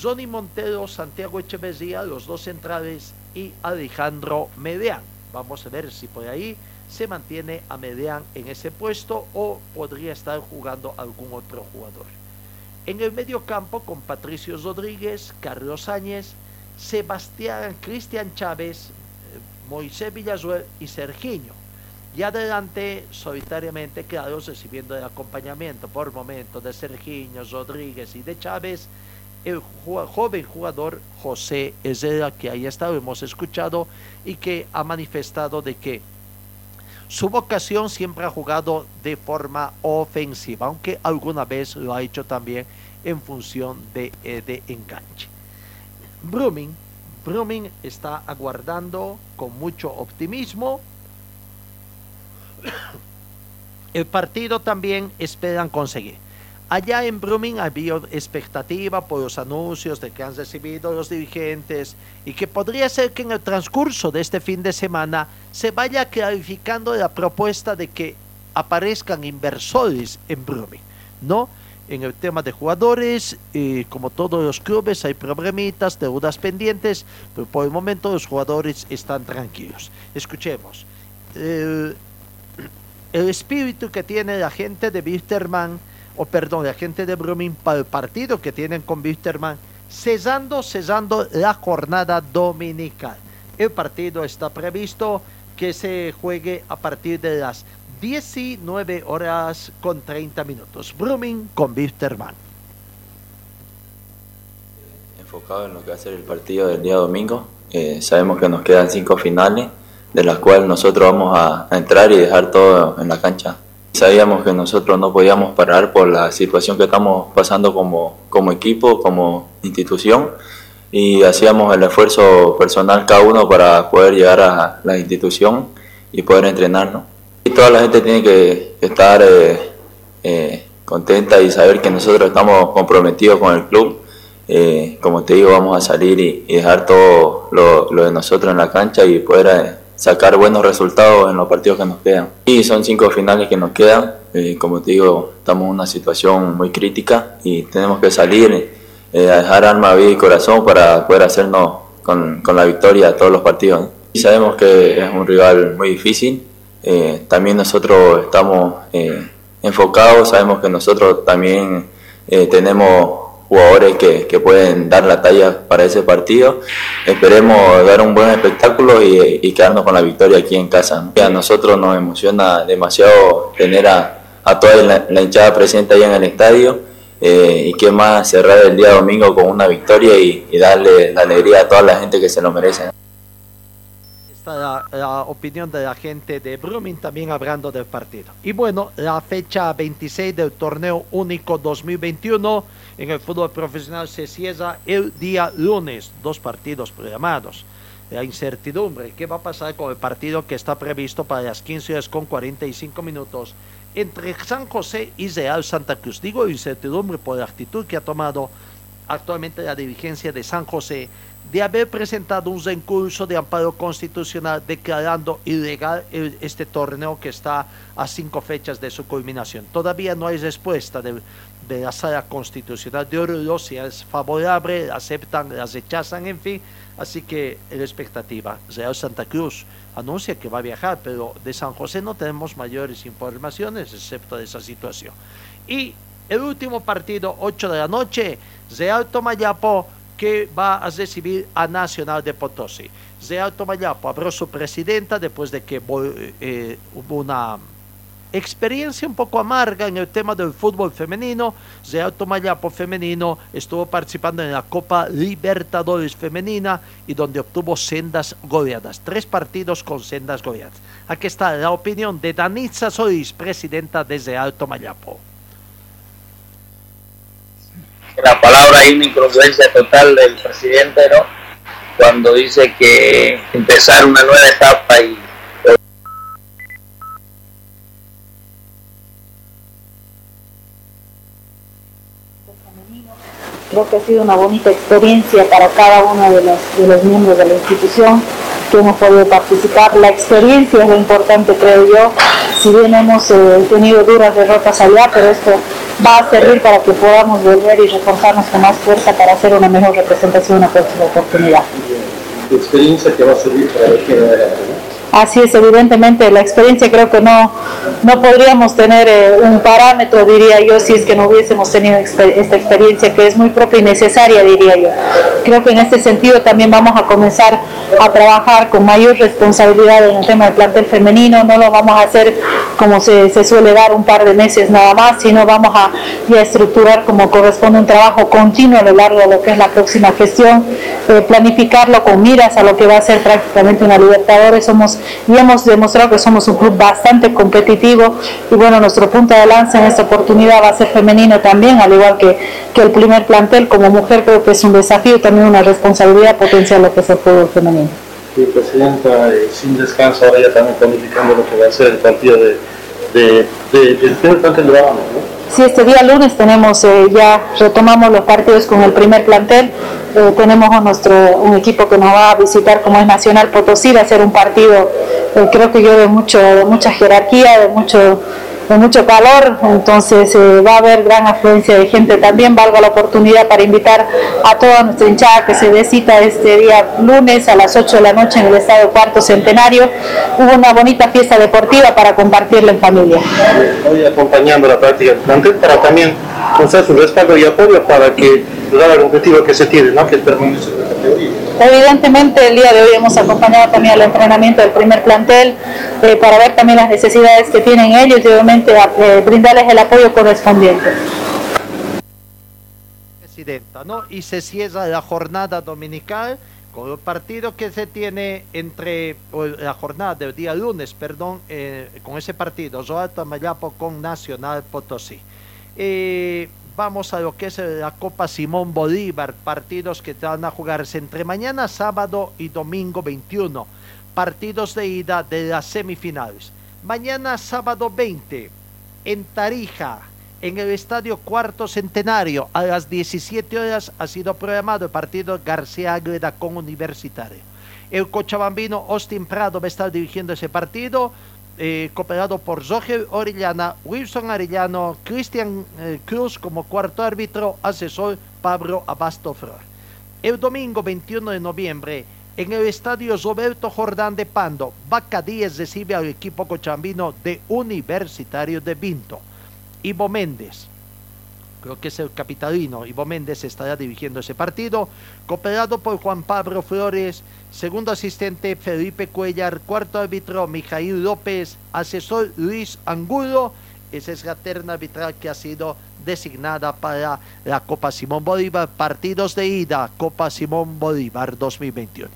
Johnny Montero, Santiago Echeverría, los dos centrales y Alejandro Medián. Vamos a ver si por ahí se mantiene a Medián en ese puesto o podría estar jugando algún otro jugador. En el medio campo con Patricio Rodríguez, Carlos Áñez, Sebastián Cristian Chávez, eh, Moisés Villasuel y Sergiño. Y adelante, solitariamente, claro, recibiendo el acompañamiento por momentos de Sergiño, Rodríguez y de Chávez, el joven jugador José Ezera, que ahí está, hemos escuchado, y que ha manifestado de que su vocación siempre ha jugado de forma ofensiva, aunque alguna vez lo ha hecho también en función de, eh, de enganche. Brumming, Brumming está aguardando con mucho optimismo. *coughs* El partido también esperan conseguir. Allá en Brumming había expectativa por los anuncios de que han recibido los dirigentes y que podría ser que en el transcurso de este fin de semana se vaya clarificando la propuesta de que aparezcan inversores en Brumming, ¿no? En el tema de jugadores, eh, como todos los clubes, hay problemitas, deudas pendientes, pero por el momento los jugadores están tranquilos. Escuchemos. el espíritu que tiene la gente de Wisterman o perdón, la gente de Brumming para el partido que tienen con Wisterman, cesando, cesando la jornada dominical. El partido está previsto que se juegue a partir de las 19 horas con 30 minutos. Brumming con Wisterman. Enfocado en lo que va a ser el partido del día domingo, eh, sabemos que nos quedan cinco finales, de las cuales nosotros vamos a entrar y dejar todo en la cancha Sabíamos que nosotros no podíamos parar por la situación que estamos pasando como, como equipo, como institución, y hacíamos el esfuerzo personal cada uno para poder llegar a la institución y poder entrenarnos. Y toda la gente tiene que estar eh, eh, contenta y saber que nosotros estamos comprometidos con el club. Eh, como te digo, vamos a salir y, dejar todo lo, lo, de nosotros en la cancha y poder sacar buenos resultados en los partidos que nos quedan. Y son cinco finales que nos quedan. Eh, como te digo, estamos en una situación muy crítica y tenemos que salir eh, a dejar alma, vida y corazón para poder hacernos con, con la victoria a todos los partidos. Y sabemos que es un rival muy difícil. Eh, también nosotros estamos enfocados, sabemos que nosotros también tenemos jugadores que, que, pueden dar la talla para ese partido. Esperemos dar un buen espectáculo y, quedarnos con la victoria aquí en casa. A nosotros nos emociona demasiado tener a, toda la, hinchada presente ahí en el estadio eh, y qué más cerrar el día domingo con una victoria y, y darle la alegría a toda la gente que se lo merece la, la, opinión de la gente de Brumming también hablando del partido. Y bueno, la fecha 26 del torneo único 2021 en el fútbol profesional se cierra el día lunes, dos partidos programados. La incertidumbre, ¿qué va a pasar con el partido que está previsto para las 15 horas con 45 minutos entre San José y Real Santa Cruz? Digo incertidumbre por la actitud que ha tomado actualmente la dirigencia de San José, de haber presentado un recurso de amparo constitucional declarando ilegal este torneo que está a cinco fechas de su culminación. Todavía no hay respuesta de, de la sala constitucional de Oruro, si es favorable, aceptan, la rechazan, en fin. Así que la expectativa. Real Santa Cruz anuncia que va a viajar, pero de San José no tenemos mayores informaciones excepto de esa situación. Y el último partido, 8 de la noche, Real Tomayapo, que va a recibir a Nacional de Potosí. Real Tomayapo abrió su presidenta después de que eh, hubo una experiencia un poco amarga en el tema del fútbol femenino. Real Tomayapo femenino estuvo participando en la Copa Libertadores femenina y donde obtuvo sendas goleadas. Tres partidos con sendas goleadas. Aquí está la opinión de Danitza Solís, presidenta de Real Tomayapo. La palabra hay una incongruencia total del presidente, ¿no? Cuando dice que empezar una nueva etapa y Creo que ha sido una bonita experiencia para cada uno de los, de los miembros de la institución que hemos podido participar. La experiencia es lo importante, creo yo. Si bien hemos eh, tenido duras derrotas allá, pero esto va a servir para que podamos volver y reforzarnos con más fuerza para hacer una mejor representación en una próxima oportunidad. Tu experiencia que va a servir para el que adelante, ¿no? Así es, evidentemente la experiencia creo que no, no podríamos tener eh, un parámetro, diría yo, si es que no hubiésemos tenido exper- esta experiencia que es muy propia y necesaria, diría yo. Creo que en este sentido también vamos a comenzar a trabajar con mayor responsabilidad en el tema del plantel femenino, no lo vamos a hacer como se, se suele dar un par de meses nada más, sino vamos a estructurar como corresponde un trabajo continuo a lo largo de lo que es la próxima gestión, eh, planificarlo con miras a lo que va a ser prácticamente una Libertadores. Somos y hemos demostrado que somos un club bastante competitivo y bueno, nuestro punto de lanza en esta oportunidad va a ser femenino también, al igual que, que el primer plantel. Como mujer creo que es un desafío y también una responsabilidad potencial lo que es el fútbol femenino. Sí, Presidenta, eh, sin descanso, ahora ya también planificando lo que va a ser el partido de, de, de- del primer plantel de Bávaro, ¿no? Sí, este día lunes tenemos eh, ya retomamos los partidos con el primer plantel. Eh, tenemos a nuestro un equipo que nos va a visitar como es Nacional Potosí, va a ser un partido creo que yo de mucho de mucha jerarquía, de mucho de mucho calor, entonces eh, va a haber gran afluencia de gente también. Valga la oportunidad para invitar a toda nuestra hinchada que se dé este día lunes a las 8 de la noche en el Estadio Cuarto Centenario. Hubo una bonita fiesta deportiva para compartirla en familia. Hoy acompañando la práctica del plantel para también mostrar su respaldo y apoyo para que lograr el objetivo que se tiene, ¿no? Que es permanecer en la categoría. Evidentemente, el día de hoy hemos acompañado también al entrenamiento del primer plantel eh, para ver también las necesidades que tienen ellos y obviamente a- eh, brindarles el apoyo correspondiente. presidenta, ¿no? Y se cierra la jornada dominical con el partido que se tiene entre o la jornada del día lunes, perdón, eh, con ese partido, Royal Tamayapo con Nacional Potosí. Eh, vamos a lo que es la Copa Simón Bolívar, partidos que van a jugarse entre mañana, sábado y domingo 21, partidos de ida de las semifinales. Mañana sábado 20, en Tarija, en el Estadio Cuarto Centenario, a las 17 horas ha sido programado el partido García Ágreda con Universitario. El cochabambino Austin Prado va a estar dirigiendo ese partido, eh, cooperado por Roger Orellana, Wilson Arellano, Cristian eh, Cruz como cuarto árbitro, asesor Pablo Abasto Flor. El domingo 21 de noviembre, en el estadio Roberto Jordán de Pando, Vaca 10 recibe al equipo cochabambino de Universitario de Vinto. Ivo Méndez, creo que es el capitalino, Ivo Méndez estará dirigiendo ese partido, cooperado por Juan Pablo Flores, segundo asistente Felipe Cuellar, cuarto árbitro Mijail López, asesor Luis Angulo, esa es la terna arbitral que ha sido designada para la Copa Simón Bolívar, partidos de ida, Copa Simón Bolívar 2021.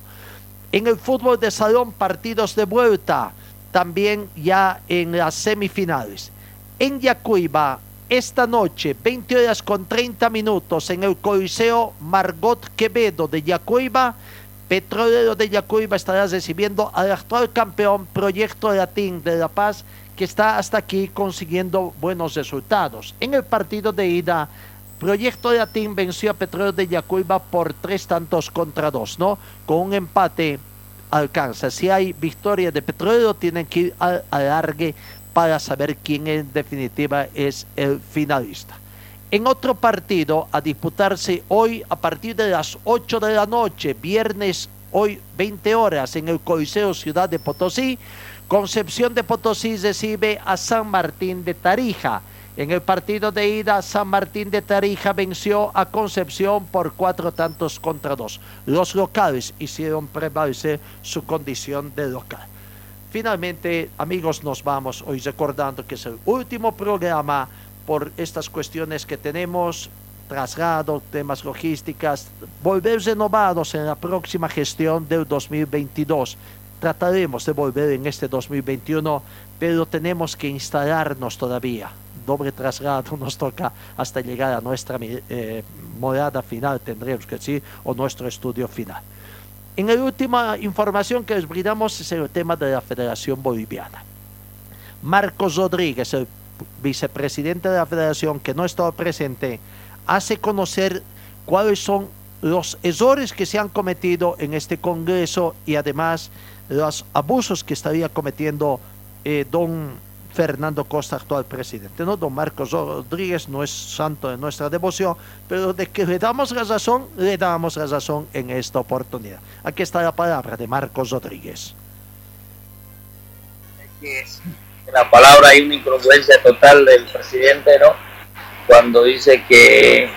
En el fútbol de salón, partidos de vuelta, también ya en las semifinales. En Yacuiba, esta noche, 20 horas con 30 minutos, en el Coliseo Margot Quevedo de Yacuiba, Petrolero de Yacuiba estará recibiendo al actual campeón Proyecto Latín de La Paz, que está hasta aquí consiguiendo buenos resultados. En el partido de ida, Proyecto de Atín venció a Petróleo de Yacuiba por tres tantos contra dos, ¿no? Con un empate alcanza. Si hay victoria de Petróleo, tienen que ir al alargue para saber quién en definitiva es el finalista. En otro partido a disputarse hoy a partir de las 8 de la noche, viernes hoy 20 horas en el Coliseo Ciudad de Potosí, Concepción de Potosí recibe a San Martín de Tarija. En el partido de ida, San Martín de Tarija venció a Concepción por cuatro tantos contra dos. Los locales hicieron prevalecer su condición de local. Finalmente, amigos, nos vamos hoy recordando que es el último programa por estas cuestiones que tenemos, traslado, temas logísticas, volver renovados en la próxima gestión del 2022. Trataremos de volver en este 2021, pero tenemos que instalarnos todavía. Doble traslado nos toca hasta llegar a nuestra eh, morada final, tendremos que decir, o nuestro estudio final. En la última información que les brindamos es el tema de la Federación Boliviana. Marcos Rodríguez, el vicepresidente de la Federación, que no estaba presente, hace conocer cuáles son los errores que se han cometido en este Congreso y además los abusos que estaría cometiendo eh, don Fernando Costa, actual presidente. ¿no? Don Marcos Rodríguez no es santo de nuestra devoción, pero de que le damos la razón, le damos la razón en esta oportunidad. Aquí está la palabra de Marcos Rodríguez. En la palabra hay una incongruencia total del presidente, ¿no? Cuando dice que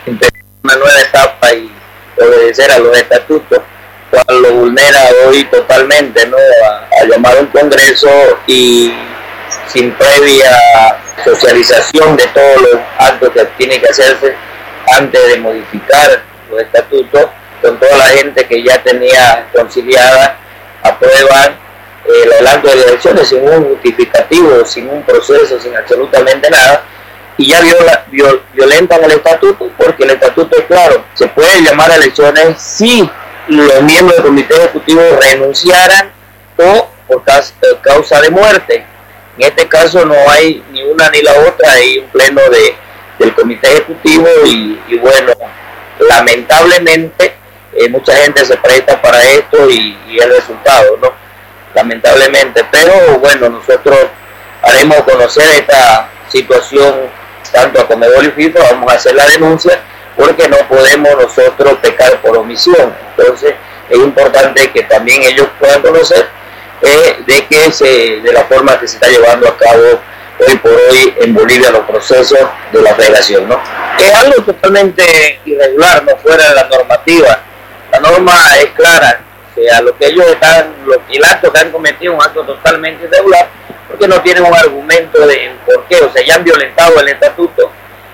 una nueva etapa y obedecer a los estatutos lo vulnera hoy totalmente, ¿no? A, llamar a un congreso y sin previa socialización de todos los actos que tiene que hacerse antes de modificar los estatutos, con toda la gente que ya tenía conciliada, aprueban el adelanto de elecciones sin un justificativo, sin un proceso, sin absolutamente nada, y ya viola, violentan el estatuto porque el estatuto es claro, se puede llamar a elecciones si los miembros del comité ejecutivo renunciaran o por causa de muerte. En este caso no hay ni una ni la otra, hay un pleno de, del comité ejecutivo y, bueno, lamentablemente eh, mucha gente se presta para esto y, el resultado, ¿no? Lamentablemente, pero bueno, nosotros haremos conocer esta situación tanto a Comedor y FIFA, vamos a hacer la denuncia porque no podemos nosotros pecar por omisión. Entonces es importante que también ellos puedan conocer eh, de que se, de la forma que se está llevando a cabo hoy por hoy en Bolivia los procesos de la federación, ¿no? Es algo totalmente irregular, no fuera de la normativa. La norma es clara, o sea, lo que ellos están, los, acto que han cometido un acto totalmente irregular, porque no tienen un argumento de por qué, o sea, ya han violentado el estatuto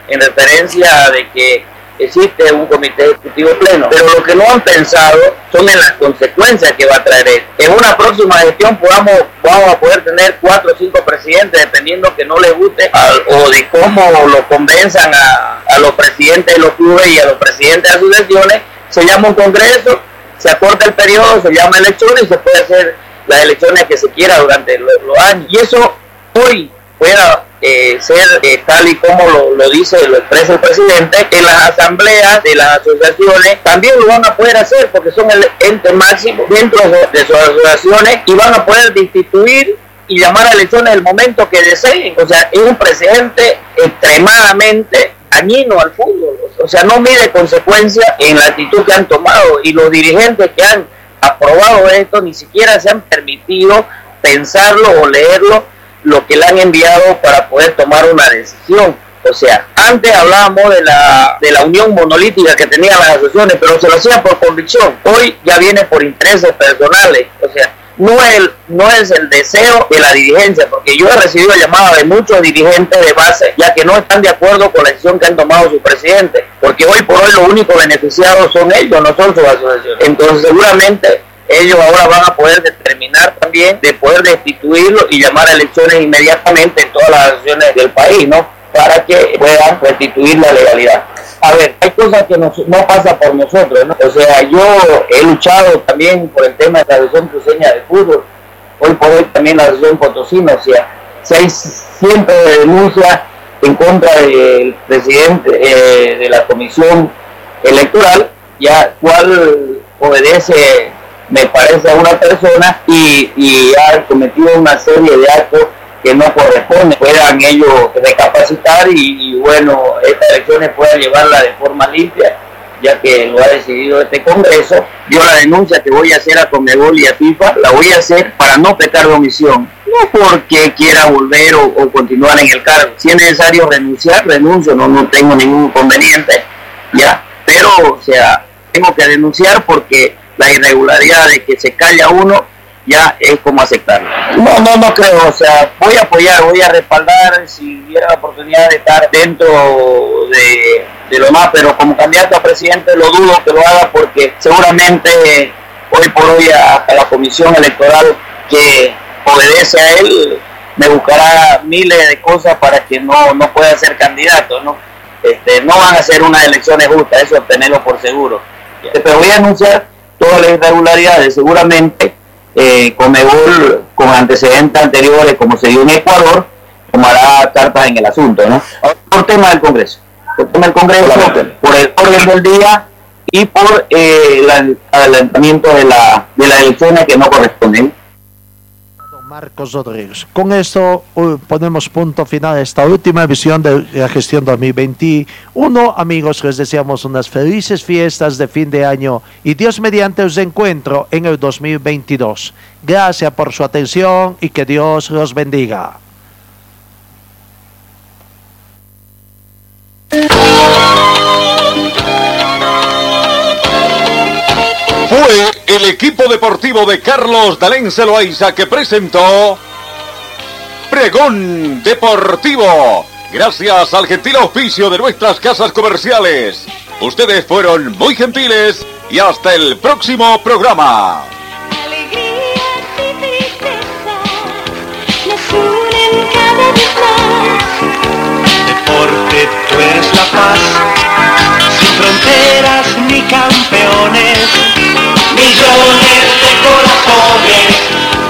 en referencia de que existe un comité ejecutivo pleno, pero lo que no han pensado son en las consecuencias que va a traer esto. En una próxima gestión podamos, vamos a poder tener cuatro o cinco presidentes, dependiendo que no les guste o de cómo lo convenzan a, a, los presidentes de los clubes y a los presidentes de asociaciones, se llama un congreso, se acorta el periodo, se llama elecciones se puede hacer las elecciones que se quiera durante los, años. Y eso hoy pueda eh, ser eh, tal y como lo, dice, lo expresa el presidente, que las asambleas de las asociaciones también lo van a poder hacer porque son el ente máximo dentro de sus asociaciones y van a poder destituir y llamar a elecciones el momento que deseen. O sea, es un presidente extremadamente dañino al fútbol. O sea, no mide consecuencias en la actitud que han tomado y los dirigentes que han aprobado esto ni siquiera se han permitido pensarlo o leerlo lo que le han enviado para poder tomar una decisión. O sea, antes hablábamos de la, de la unión monolítica que tenían las asociaciones, pero se lo hacían por convicción. Hoy ya viene por intereses personales. O sea, no es, no es el deseo de la dirigencia, porque yo he recibido llamadas de muchos dirigentes de base, ya que no están de acuerdo con la decisión que han tomado su presidente, porque hoy por hoy los únicos beneficiados son ellos, no son sus asociaciones. Entonces seguramente ellos ahora van a poder determinar también de poder destituirlo y llamar a elecciones inmediatamente en todas las asociaciones del país, ¿no? Para que puedan restituir la legalidad. A ver, hay cosas que no, no pasa por nosotros, ¿no? O sea, yo he luchado también por el tema de la asociación cruceña de fútbol, hoy por hoy también la asociación potosina, o sea, si hay siempre denuncia en contra del presidente eh, de la comisión electoral, ya cual obedece, me parece, a una persona y, y ha cometido una serie de actos que no corresponden. Puedan ellos recapacitar y, bueno, estas elecciones puedan llevarla de forma limpia ya que lo ha decidido este Congreso. Yo la denuncia que voy a hacer a Conmebol y a FIFA la voy a hacer para no pecar de omisión, no porque quiera volver o, o continuar en el cargo. Si es necesario renunciar, renuncio, no, no tengo ningún inconveniente, ya. Pero, o sea, tengo que denunciar porque la irregularidad de que se calla uno ya es como aceptarlo. No, no, no creo, o sea, voy a apoyar, voy a respaldar si hubiera la oportunidad de estar dentro de, de lo más, pero como candidato a presidente lo dudo que lo haga porque seguramente hoy por hoy a, a la comisión electoral que obedece a él me buscará miles de cosas para que no, no pueda ser candidato, ¿no? Este, no van a ser unas elecciones justas, eso tenerlo por seguro. Pero voy a anunciar todas las irregularidades, seguramente eh, Comebol con antecedentes anteriores, como se dio en Ecuador, tomará cartas en el asunto, ¿no? Por tema del Congreso, por tema del Congreso, por el orden del día y por eh, el adelantamiento de, la, de las elecciones que no corresponden. Marcos Rodríguez. Con esto uh, ponemos punto final a esta última edición de la gestión 2021. Amigos, les deseamos unas felices fiestas de fin de año y Dios mediante os encuentro en el 2022. Gracias por su atención y que Dios los bendiga. El equipo deportivo de Carlos Dalén Celoaiza que presentó Pregón Deportivo. Gracias al gentil auspicio de nuestras casas comerciales. Ustedes fueron muy gentiles y hasta el próximo programa. Deporte, tú eres la paz, sin fronteras ni campeones, millones de corazones.